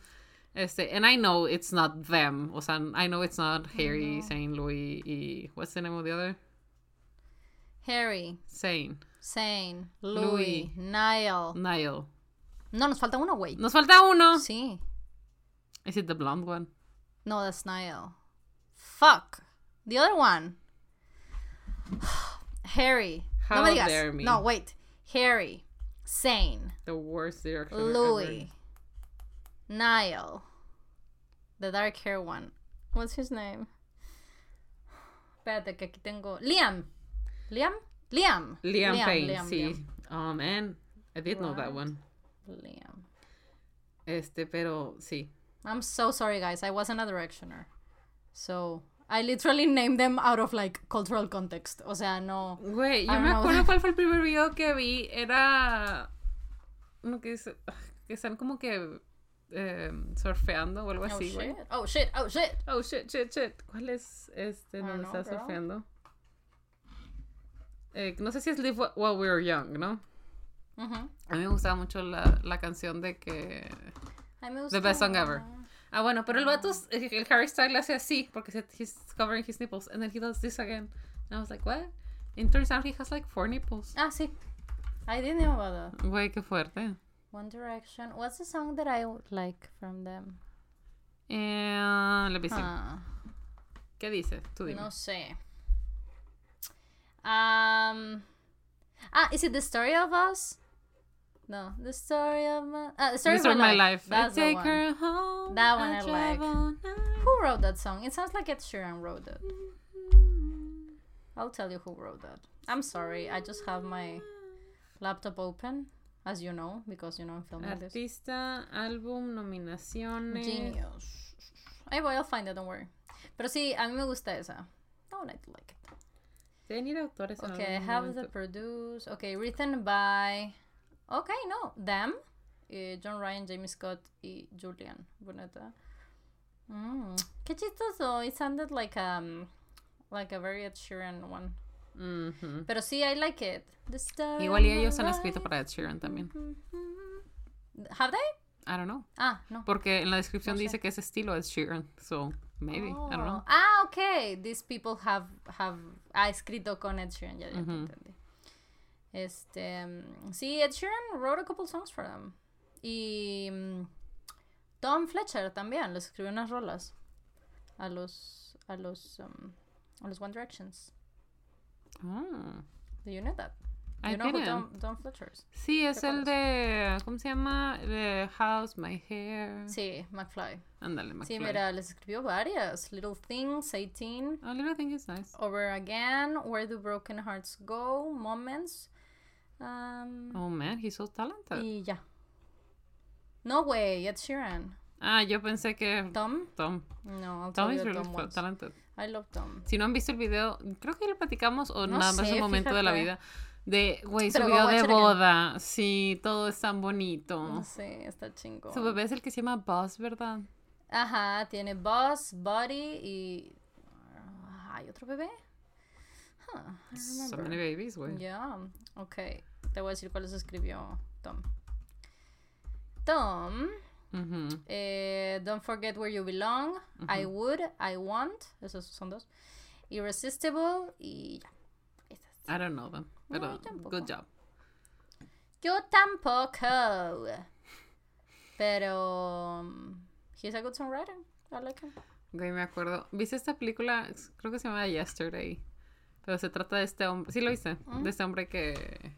Este, and I know it's not them. O sea, I know it's not Harry, Saint Louis y what's the name of the other?
Harry,
Saint,
Zane,
Louis.
Louis, Niall.
Niall.
No, nos falta uno, güey.
Nos falta uno.
Sí.
Is it the blonde one?
No, that's Niall. Fuck. The other one. Harry. no
How
me digas.
dare me.
No, wait. Harry. Sane.
The worst direction. ever.
Niall. The dark hair one. What's his name? Espérate, que aquí tengo. Liam. Liam? Liam.
Liam, Payne,
Liam,
sí.
Liam.
Oh man, I did know that one.
Liam.
Este, pero sí.
I'm so sorry, guys. I wasn't a directioner. So, I literally named them out of like cultural context. O sea, no.
Güey, yo me acuerdo cuál fue el primer video que vi. Era. Uno que dice. Que están como que. Eh, surfeando o algo
Oh
así, güey.
Oh shit. Oh shit.
Oh shit, shit, shit. ¿Cuál es este
I
donde está
girl.
surfeando? Eh, no sé si es Live Wh- While We Were Young, ¿no?
Ujú.
A mí me gustaba mucho la, la canción de que. The best song ever. Ah, bueno, pero el vato, es- el Harry Styles hace así porque se, he's covering his nipples and then he does this again. And I was like, what? And turns out he has like four nipples.
Ah, sí. I didn't know about that.
Güey, qué fuerte.
One Direction. What's the song that I would like from them?
Eh, let me see.
Ah,
¿Qué dice? Tú dime.
no sé. Um. Ah, is it the story of us? No, the story of my. Ah, the story
The story
of
my life.
That's
I take
the one.
her home.
That one
I
I like. Who wrote that song? It sounds like Ed Sheeran wrote it. I'll tell you who wrote that. I'm sorry, I just have my laptop open, as you know, because you know I'm filming this.
Artista, álbum, nominaciones.
Genius. Ahí voy, I'll find it, don't worry. Pero sí, a mí me gusta esa. No, I like it.
Deben ir autores
Okay, have the produce. Okay, written by. Okay, no, them. eh, John Ryan, Jamie Scott y Julian Boneta. Mm, qué chistoso. It sounded like um like a very Ed Sheeran one. Pero sí, I like it.
Igual y ellos han escrito para Ed Sheeran también.
Have they?
I don't know.
Ah, no.
Porque en la descripción
No sé.
dice que es estilo Ed Sheeran. So, maybe. I don't know.
Oh. Ah, ok. These people have, have ha escrito con Ed Sheeran. Ya, ya te
Ujú.
entendí. Este, mm, sí, Ed Sheeran wrote a couple songs for them. Y mm, Tom Fletcher también les escribió unas rolas a los a los um, a los One Directions.
Oh.
Do you know that?
I
you know who. Tom, Tom Fletcher is?
Sí, es
¿Te
el de. ¿Cómo se llama? De House, My Hair.
Sí, McFly.
Ándale,
Sí,
McFly.
mira, les escribió varias. Little Things, 18,
A little thing is nice.
Over Again, Where Do Broken Hearts Go, Moments. um,
Oh man, he's so talented.
y ya. No way, Ed Sheeran.
Ah, yo pensé que.
Tom?
Tom.
No, I'll
Tom is really
Tom
talented.
I love Tom.
Si no han visto el video, creo que ya lo platicamos o
No
nada más un momento de la vida. De, güey, su video de
again.
boda. Sí, todo es tan bonito.
No sé, está chingón.
Su bebé es el que se llama Buzz, ¿verdad?
Ajá, tiene Buzz, Buddy y... ah, ¿Hay otro bebé? Huh,
So many babies, güey.
Ya, ok. Te voy a decir cuáles escribió Tom. Tom,
Ujú.
eh, Don't Forget Where You Belong, I Would, I Want, esos son dos. Irresistible y ya. Esas.
I don't know them. Pero, good job.
Yo tampoco. Pero. um, He's a good songwriter. I like him.
Güey, me acuerdo. ¿Viste esta película? Creo que se llama Yesterday. Pero se trata de este hombre. ¿Sí lo viste? De este hombre que.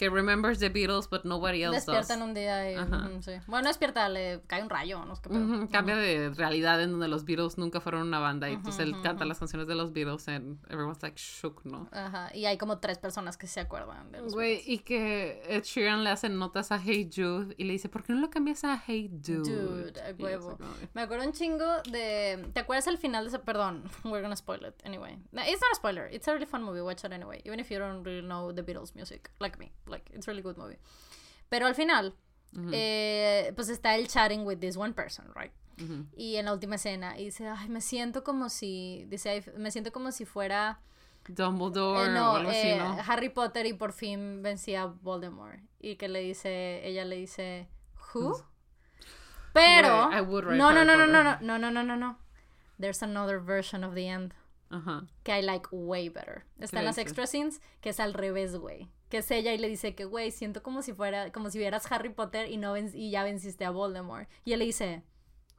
Que remembers the Beatles, but nobody else
Despierta en
does.
un día y. Ujú, sí. Bueno, despierta, le cae un rayo, no sé qué pedo.
Ujú, Cambia de realidad en donde los Beatles nunca fueron una banda. Y entonces él canta las canciones de los Beatles and everyone's like shook, ¿no?
Ajá. Y hay como tres personas que se acuerdan de los
Güey, y que Ed Sheeran le hace notas a Hey Jude y le dice, ¿por qué no lo cambias a Hey Dude?
Dude, a huevo. Me acuerdo un chingo de. ¿Te acuerdas al final de ese? Perdón, we're gonna spoil it anyway. No, It's not a spoiler. It's a really fun movie. Watch it anyway. Even if you don't really know the Beatles music, like me. Like, it's a really good movie. Pero al final, eh, pues está el chatting with this one person, right? Y en la última escena, y dice, ay, me siento como si. Dice, "Ay, me siento como si fuera.
Dumbledore
eh,
o
no,
algo así,
eh,
¿no?
Harry Potter y por fin vencía a Voldemort. Y que le dice, ella le dice, ¿Who? Pero.
Güey, I would write
no, no,
Harry
no, no, no,
Potter.
no, no, no, no, no. There's another version of the end
Ajá.
que I like way better. Está en
¿Qué
las extra scenes, que es al revés, güey. Que es ella y le dice que, güey, siento como si fuera, como si vieras Harry Potter y no ven- y ya venciste a Voldemort. Y él le dice,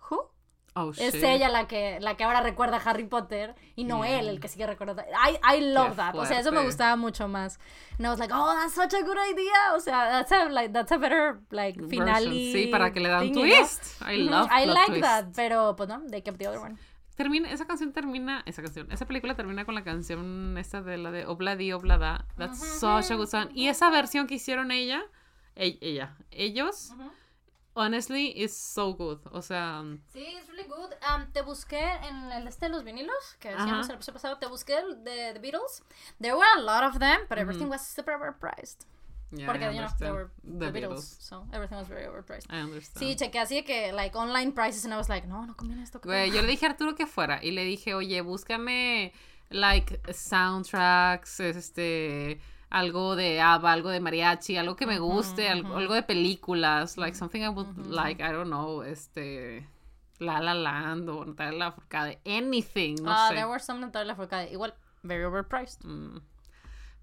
¿Who?
Oh,
Es
shit.
ella la que, la que ahora recuerda a Harry Potter y no
Yeah.
él el que sigue recordando. I, I love
Qué
that. O sea, eso me
fuerte.
gustaba mucho más. And I was like, oh, that's such a good idea. O sea, that's a, like, that's a better, like, finale.
Sí, para que le dan twist. I love
I like
twist.
that. Pero, pues no, they kept the other one.
Termina, esa canción termina, esa canción, esa película termina con la canción esta de la de Obladi Oblada. That's such a good song. Y esa versión que hicieron ella, e- ella, ellos, honestly, is so good. O sea,
Sí, it's really good. Um, te busqué en el este de los vinilos, que decíamos el episodio pasado, te busqué de The Beatles. There were a lot of them, but everything was super overpriced.
Yeah,
Porque,
I
you know, they were
The
the, Beatles,
Beatles.
so everything was very overpriced.
I understand.
Sí, chequé así de que, like, online prices, and I was like, no, no conviene esto. ¿qué
Güey,
pedo?"
yo le dije a Arturo que fuera y le dije, oye, búscame, like, soundtracks, este, algo de ABBA, algo de mariachi, algo que me guste, algo, algo de películas, like, something I would like, I don't know, este, La La Land o Natalia Lafourcade, anything, no
Ah,
sé.
there were some Natalia Lafourcade, igual, very overpriced.
Mm.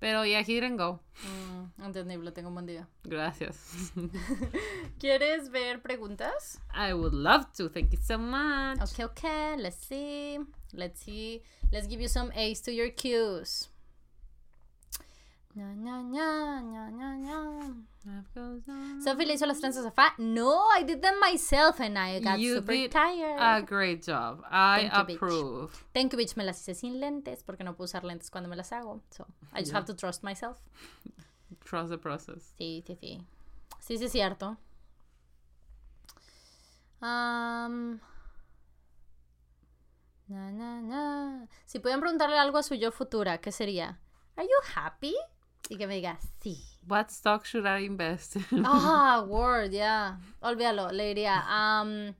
Pero ya, he didn't go.
Mm, entendible, tengo un buen día.
Gracias.
¿Quieres ver preguntas?
I would love to, thank you so much.
Okay, okay, let's see. Let's see. Let's give you some A's to your cues. Ña, ña, ña, ña, ña. Sophie le hizo las trenzas a Fa. No, I did them myself and I got
You
super
did
tired.
A great job. I
Thank you, bitch.
approve.
Thank you, bitch. Me las hice sin lentes porque no puedo usar lentes cuando me las hago. So, I just
Yeah.
have to trust myself.
Trust the process.
Sí, sí, sí. Sí, sí, es cierto. Um, na, na, na. Si pudieran preguntarle algo a su yo futura, ¿qué sería? ¿Are you happy? Y que me diga, sí.
What stock should I invest in?
Ah, word, yeah. Olvídalo. Le diría, um,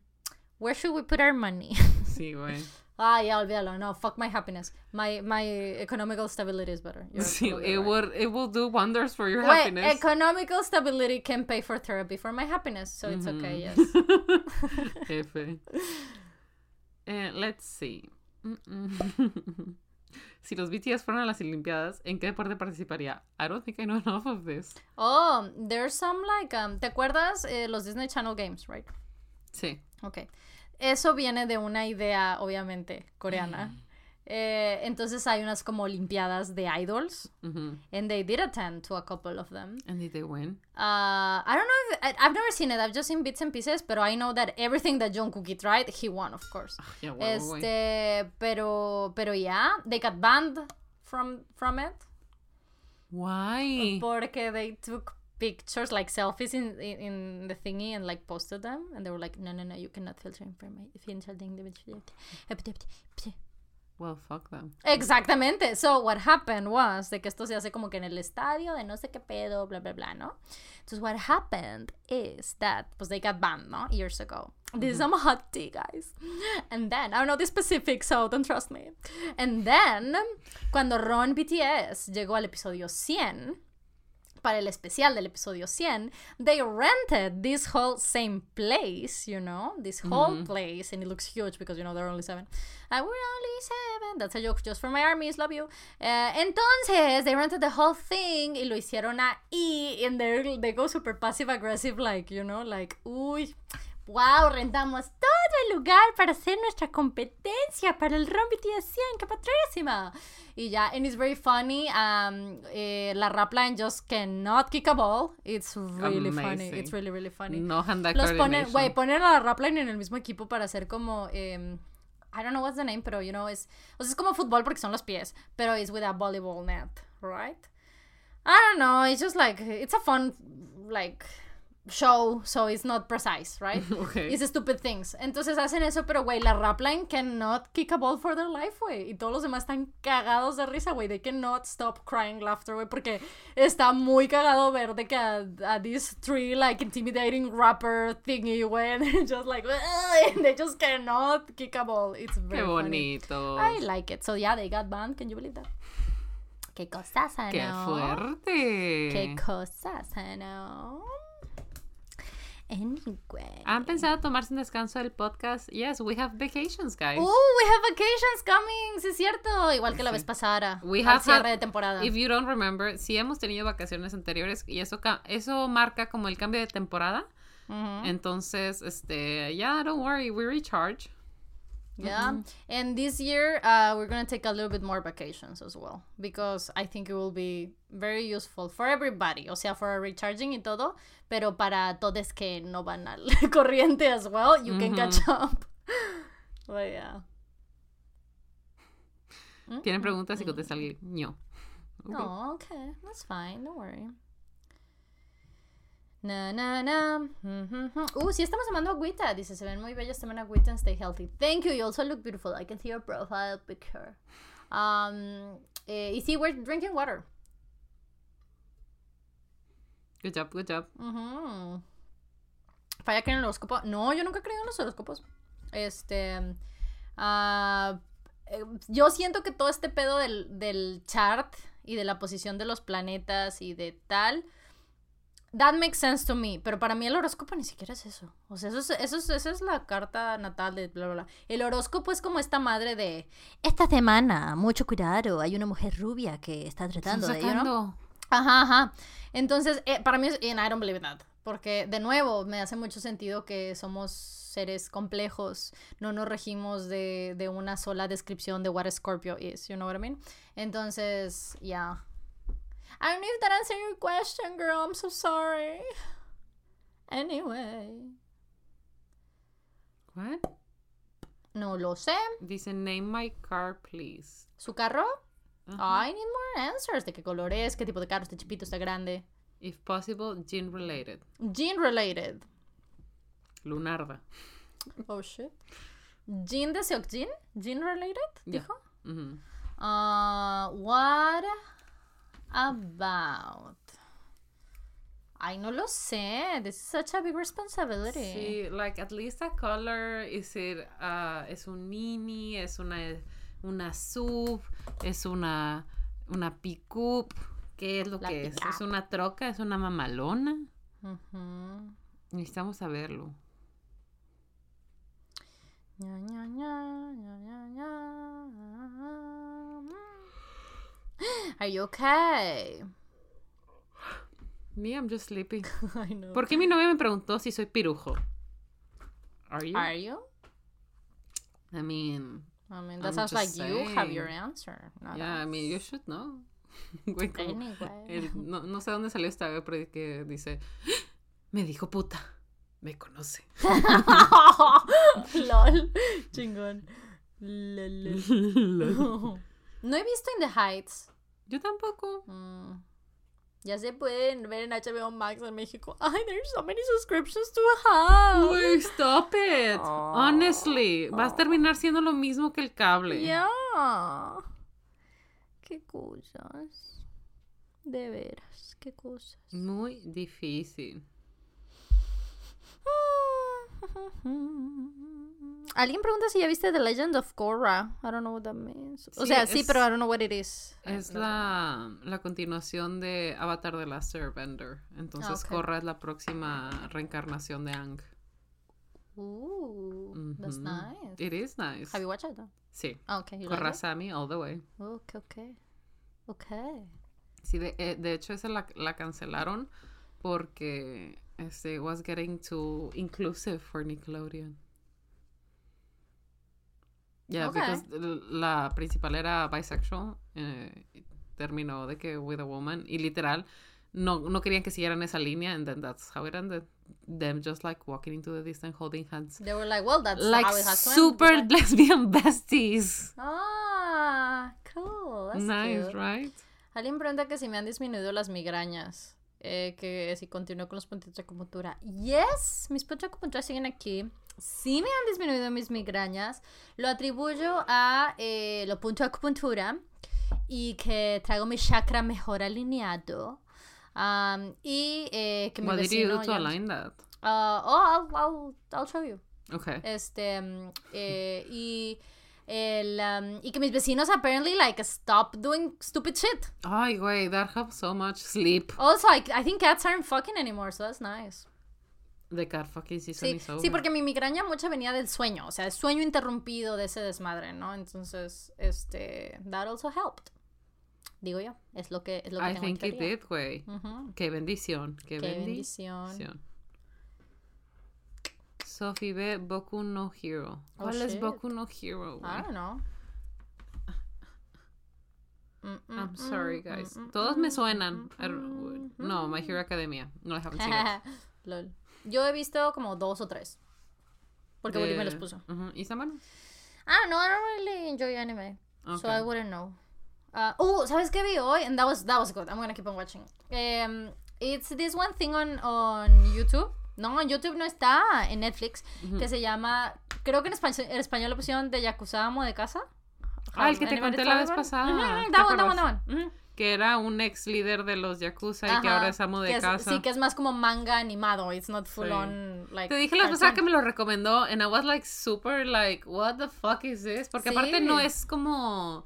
where should we put our money?
Sí, güey.
Ah, yeah, olvídalo. No, fuck my happiness. My my economical stability is better. You're
Sí, it
right.
will, it will do wonders for your
Wait,
happiness.
economical stability can pay for therapy for my happiness, so it's okay, yes.
F. Eh, let's see. Mm-mm. Si los BTS fueran a las Olimpiadas, ¿en qué deporte participaría? I don't think I know enough of this.
Oh, there's some like, um, ¿te acuerdas eh, los Disney Channel Games, right?
Sí.
Ok. Eso viene de una idea, obviamente, coreana. Eh, entonces hay unas como olimpiadas de idols,
Mhm.
and they did attend to a couple of them.
And did they win?
Uh, I don't know if I, I've never seen it. I've just seen bits and pieces, pero I know that everything that Jungkook tried, he won, of course.
Yeah, well.
Este, pero, pero yeah, they got banned from from it
Why?
porque they took pictures like selfies in, in in the thingy and like posted them, and they were like, no, no, no, you cannot filter information.
Well, fuck them.
Exactamente. So what happened was de que esto se hace como que en el estadio de no sé qué pedo, bla bla bla, ¿no? Entonces what happened is that pues they got banned, ¿no? Years ago. This is some hot tea, guys. And then I don't know the specifics, so don't trust me. And then cuando Ron BTS llegó al episodio 100 para el especial del episodio 100, they rented this whole same place, you know, this whole place, and it looks huge because, you know, there are only seven. Uh, we're only seven. That's a joke just for my armies, love you. Uh, entonces, they rented the whole thing y lo hicieron ahí, and they go super passive aggressive, like, you know, like, uy. Wow, rentamos todo el lugar para hacer nuestra competencia para el Ron BTS 100, qué padrísima. Y ya, and it's very funny. Um, eh, la Rapline just cannot kick a ball. It's really funny. It's really, really funny.
No hand
Los ponen, güey, ponen a la Rapline en el mismo equipo para hacer como, em, I don't know what's the name, pero you know, es, o sea, es como fútbol porque son los pies, pero it's with a volleyball net, right? I don't know, it's just like, it's a fun, like, show, so it's not precise, right?
Okay.
It's stupid things. Entonces hacen eso, pero güey, la Rapline cannot kick a ball for their life, güey. Y todos los demás están cagados de risa, güey. They cannot stop crying laughter, güey, porque está muy cagado ver de que a, a these three, like, intimidating rapper thingy, güey, and they're just like, and they just cannot kick a ball. It's very
Qué
funny.
bonito.
I like it. So yeah, they got banned. Can you believe that? Qué cosas,
Qué
¿no?
fuerte.
Qué cosas, ¿no? Anyway.
¿Han pensado tomarse un descanso del podcast? Yes, we have vacations, guys.
Oh, we have vacations coming, sí es cierto, igual que la vez pasada.
We
al
have
cierre
had-
de temporada.
If you don't remember, sí hemos tenido vacaciones anteriores y eso, eso marca como el cambio de temporada.
Ujú.
Entonces, este, yeah, don't worry, we recharge.
Yeah, mm-hmm. and this year uh, we're gonna take a little bit more vacations as well because I think it will be very useful for everybody. O sea, for recharging y todo, pero para todos que no van al corriente as well, you can catch mm-hmm. up. But yeah.
Tienen mm-hmm. preguntas y contesta el ño. Ok.
Oh, okay. That's fine. Don't worry. Na, na, na. Uh, sí estamos tomando agüita. Dice, se ven muy bellas, tomen agüita and stay healthy. Thank you. You also look beautiful. I can see your profile picture. Um, eh, y sí, we're drinking water.
Good job, good job.
Ujú. Falla que en el horóscopo. No, yo nunca he creído en los horóscopos. Este. eh, yo siento que todo este pedo del, del chart y de la posición de los planetas y de tal. That makes sense to me. Pero para mí el horóscopo ni siquiera es eso. O sea, eso es, eso es, eso es la carta natal de bla, bla, bla. El horóscopo es como esta madre de. Esta semana, mucho cuidado. Hay una mujer rubia que está tratando de. know?
Sacando.
Ajá, ajá. Entonces, eh, para mí es, and I don't believe that. Porque, de nuevo, me hace mucho sentido que somos seres complejos. No nos regimos de, de una sola descripción de what a Scorpio is. You know what I mean? Entonces, yeah. I don't know if that answered your question, girl. I'm so sorry. Anyway.
What?
No lo sé.
Dice, name my car, please.
¿Su carro? I need more answers. ¿De qué color es? ¿Qué tipo de carro? ¿Está chipito? ¿Está grande?
If possible, gene related.
Gene related.
Lunarda.
Oh shit. Jean de Seokjin? Jean related?
Yeah.
Dijo.
Mhm.
Uh, what about Ay, no lo sé. This is such a big responsibility.
Sí, like at least a color, is it, uh, es un mini, es una, una sub, es una, una pickup, ¿qué es lo
La
que es? ¿Es una troca? ¿Es una mamalona?
Ujú.
Necesitamos saberlo.
Ña, ña. Are you okay?
Me, I'm just sleepy.
I know.
¿Por qué mi novia me preguntó si soy pirujo? Are you?
Are you?
I mean,
I mean, that
I'm
sounds like you have your answer.
yeah, I mean, you should know. Güey, como
Anyway.
el- no, no sé dónde salió esta vez, pero que dice, me dijo puta, me conoce.
Lol. Chingón. Lol. No he visto In the Heights.
Yo tampoco.
Mm. Ya se pueden ver en HBO Max en México. Ay, there's so many subscriptions to have.
Güey, stop it.
Oh.
Honestly, vas a terminar siendo lo mismo que el cable.
Ya. Qué cosas. De veras, qué cosas.
Muy difícil.
Alguien pregunta si ya viste The Legend of Korra. I don't know what that means. O
Sí,
sea, sí,
es-
pero I don't know what it is.
Es la, la continuación de Avatar de Last Airbender. Entonces,
Ah, ok.
Korra es la próxima reencarnación de Ang.
Ooh, that's
Ujú.
nice.
It is nice.
Have you watched it? though?
Sí.
Ah, okay. You like
Korra
it?
Sami all the way.
Okay, okay. Okay.
Sí, de, eh, de hecho, esa la, la cancelaron porque este was getting too inclusive for Nickelodeon. Yeah,
Okay.
because la principal era bisexual, eh, terminó de que with a woman y literal no, no querían que siguieran esa línea and then that's how it ended. Them just like walking into the distance holding hands.
They were like, well, that's
Like
how it has to end.
super lesbian besties.
Ah, cool. That's
nice,
cute.
right?
Alguien pregunta que si me han disminuido las migrañas. Eh, que si continúo con los puntos de acupuntura. Yes, mis puntos de acupuntura siguen aquí. Sí me han disminuido mis migrañas. Lo atribuyo a eh, los puntos de acupuntura y que traigo mi chakra mejor alineado. Am, y eh, que mi
What did you
vecino
do to align that?
Ah, oh, I'll, I'll, I'll show you.
Okay.
Este, eh, y, el, um, y que mis vecinos apparently like stop doing stupid shit.
Ay, güey, that helps so much. Sleep.
Also, I, I think cats aren't fucking anymore, so that's nice.
The cat fucking season
Sí,
is over.
sí, porque mi migraña mucho venía del sueño, o sea, el sueño interrumpido de ese desmadre, ¿no? Entonces, este, that also helped. Digo yo, es lo que, es lo que
I
tengo
think it did, güey.
Ujú.
Qué bendición. Qué,
Qué
bendición.
bendición.
Sophie ve Boku no Hero.
Oh,
¿Cuál es. Boku no Hero,
I don't know. Mm, mm,
I'm sorry,
mm,
guys.
mm,
Todos me suenan. I don't-
mm,
No, My. Hero Academia. No, I haven't seen it.
Lol. Yo he visto como dos o tres. Porque Willy me los
De-
puso.
Ujú. ¿Y Samara?
Ah, no, I don't really enjoy anime. So I wouldn't know. Uh, oh, ¿sabes qué vi hoy? And that was, that was good. I'm gonna keep on watching. Um, it's this one thing on, on YouTube. No, en YouTube no está, en Netflix. Que se llama, creo que en español, en español lo pusieron de Yakuza Amo de Casa.
Ah, el que te conté la vez pasada. Que era un ex líder de los Yakuza y que ahora es amo de
es-
casa.
Sí, que es más como manga animado. It's not full
Sí.
on, like.
Te dije la vez pasada que me lo recomendó and I was like super like what the fuck is this? Porque aparte no es como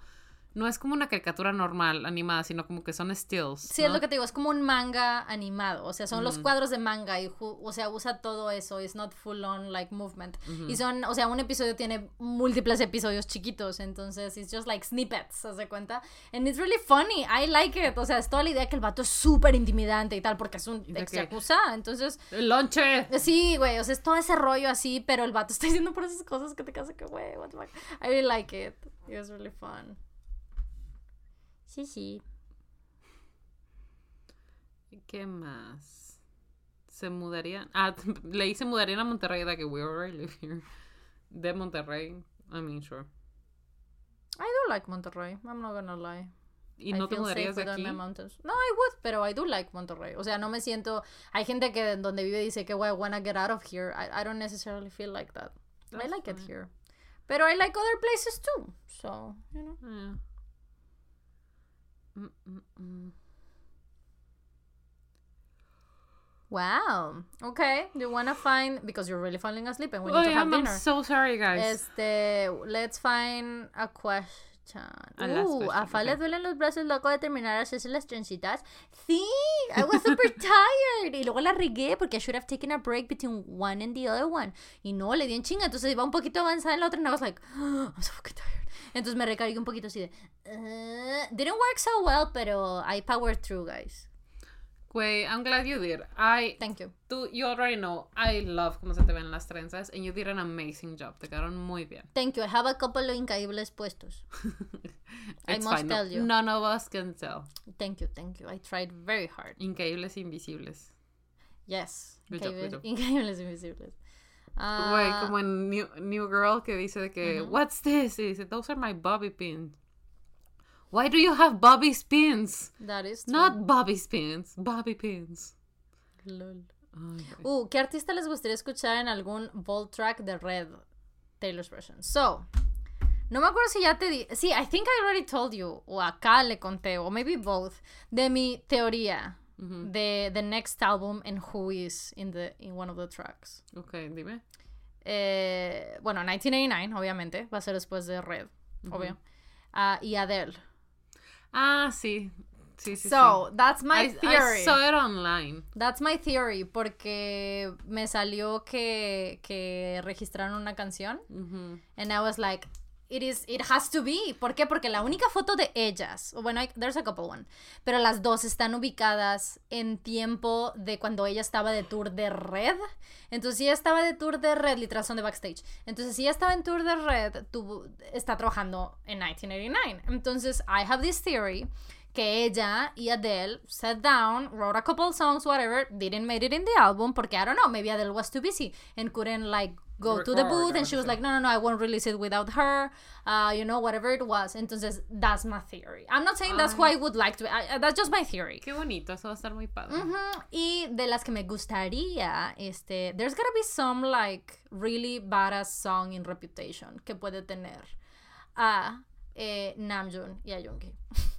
no es como una caricatura normal animada, sino como que son stills.
Sí, es lo que te digo, es como un manga animado, o sea, son los
Ujú.
cuadros de manga y, o sea, usa todo eso, it's not full on like movement. Y son, o sea, un episodio tiene múltiples episodios chiquitos, entonces it's just like snippets, ¿se de cuenta? And it's really funny, I like it, o sea, es toda la idea que el vato es súper intimidante y tal, porque es un ex yakuza, entonces,
¡El lonche!
sí, güey, o sea, es todo ese rollo así, pero el vato está diciendo por esas cosas que te casa que, güey, what the fuck. I really like it, it was really fun. Sí, sí.
¿Qué más? Se mudarían. Ah, leí se mudarían a Monterrey de que we already live here. De Monterrey. I mean, sure.
I do like Monterrey, I'm not gonna lie.
¿Y
I
no te mudarías de aquí?
No, I would, pero I do like Monterrey. O sea, no me siento. Hay gente que donde vive dice que, I wanna get out of here. I, I don't necessarily feel like that. I
That's
like it here. Pero I like other places too. So, you know.
Yeah. Mm, mm, mm.
Wow. Okay. You wanna find because you're really falling asleep and we need to
Oy,
have
I'm, I'm
dinner.
so sorry, guys.
Este, let's find a question.
A
Uh, a Fa le
okay.
duelen los brazos loco de terminar de hacerse las trencitas. Sí, I was super tired. Y luego la regué porque I should have taken a break between one and the other one. Y no, le di en chinga. Entonces iba un poquito avanzada en la otra and I was like, I'm so fucking tired. Entonces me recargué un poquito así de. "Uh, didn't work so well, pero I powered through, guys.
Güey, I'm glad you did. I,
Thank you.
tú, you already know, I love cómo se te ven las trenzas and you did an amazing job. Te quedaron muy bien.
Thank you. I have a couple of incaíbles puestos. I must
fine.
tell you.
None of us can tell.
Thank you, thank you. I tried very hard.
Increíbles invisibles.
Yes.
Good job,
Increíbles,
good job.
increíbles invisibles.
Güey,
Ah,
como en New, New Girl que dice de que, what's this? Y dice, those are my bobby pins. Why do you have bobby pins?
that is true.
Not bobby pins, bobby pins.
Lol.
Ay, güey.
Uh, ¿qué artista les gustaría escuchar en algún Vault track de Red Taylor's version? So, no me acuerdo si ya te di. Sí, I think I already told you, o acá le conté, o maybe both, de mi teoría de the next album and who is in the in one of the tracks.
Ok, dime.
Eh, bueno, 1989, obviamente, va a ser después de Red, obvio. Ah, y Adele.
Ah, sí. Sí, sí,
So,
sí.
that's my
I,
theory.
I saw it online.
That's my theory, porque me salió que, que registraron una canción. And I was like, it is, it has to be. ¿Por qué? Porque la única foto de ellas, bueno, hay- there's a couple one, pero las dos están ubicadas en tiempo de cuando ella estaba de tour de Red. Entonces, si ella estaba de tour de Red, literal son de backstage. Entonces, si ella estaba en tour de Red, está trabajando en 1989. Entonces, I have this theory que ella y Adele sat down, wrote a couple songs, whatever, didn't make it in the album porque I don't know, maybe Adele was too busy and couldn't like go to the booth and she was like, no, no, no, I won't release it without her, uh, you know, whatever it was. Entonces, that's my theory. I'm not saying that's who I would like to, I- that's just my theory.
Qué bonito, eso va a estar muy padre.
Ujú, Y de las que me gustaría, este, there's gotta be some like really badass song in Reputation que puede tener a eh, Namjoon y a Yoongi.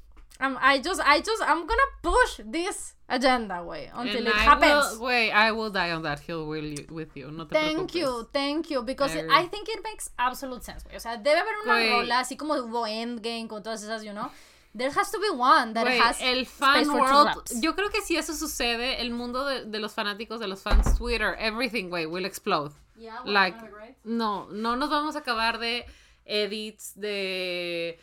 Um, I just, I just, I'm gonna push this agenda, way until
And
it
I
happens.
Will, wait, I will die on that hill with you. No te
Thank
preocupes.
you, thank you, because
I
it-. I think it makes absolute sense, güey. O sea, debe haber una
Güey.
rola así como hubo Endgame con todas esas, you know. There has to be one that
Güey,
has
el fan
space for two
world,
raps.
yo creo que si eso sucede, el mundo de, de los fanáticos, de los fans Twitter, everything, güey, will explode.
Yeah, well,
Like, no, no nos vamos a acabar de edits, de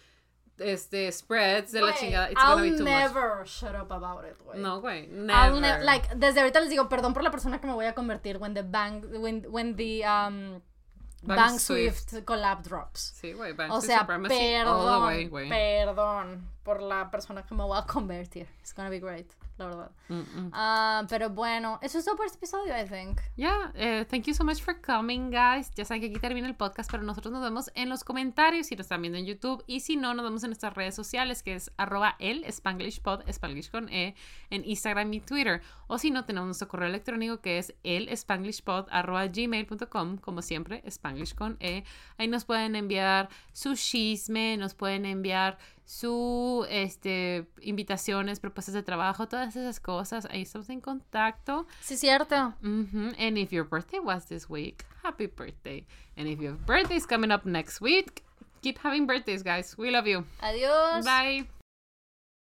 este spreads, de la
Güey,
chingada. It's
I'll
gonna be too
never shut up about it, güey.
much. No, güey, never.
ne- like desde ahorita les digo perdón por la persona que me voy a convertir when the bang when when the um
Bang
Bang,
Swift.
Swift. collab drops.
Sí, güey, Bang
O
Swift
sea,
Supremacy all the
perdón,
way, güey.
perdón por la persona que me voy a convertir. It's gonna be great, la verdad. Ah, pero bueno, eso es todo por este episodio, I think.
Yeah, thank you so much for coming, guys. Ya saben que aquí termina el podcast, pero nosotros nos vemos en los comentarios si nos están viendo en YouTube y si no, nos vemos en nuestras redes sociales, que es arroba el Spanglish Pod, Spanglish con E, en Instagram y Twitter. O si no, tenemos nuestro correo electrónico que es el Spanglishpod arroba gmail.com, como siempre, Spanglish con E. Ahí nos pueden enviar su chisme, nos pueden enviar su este invitaciones, propuestas de trabajo, todas esas cosas. Ahí estamos en contacto.
Sí, cierto.
hmm And if your birthday was this week, happy birthday. And if your birthday's coming up next week, keep having birthdays, guys. We love you.
Adiós.
Bye.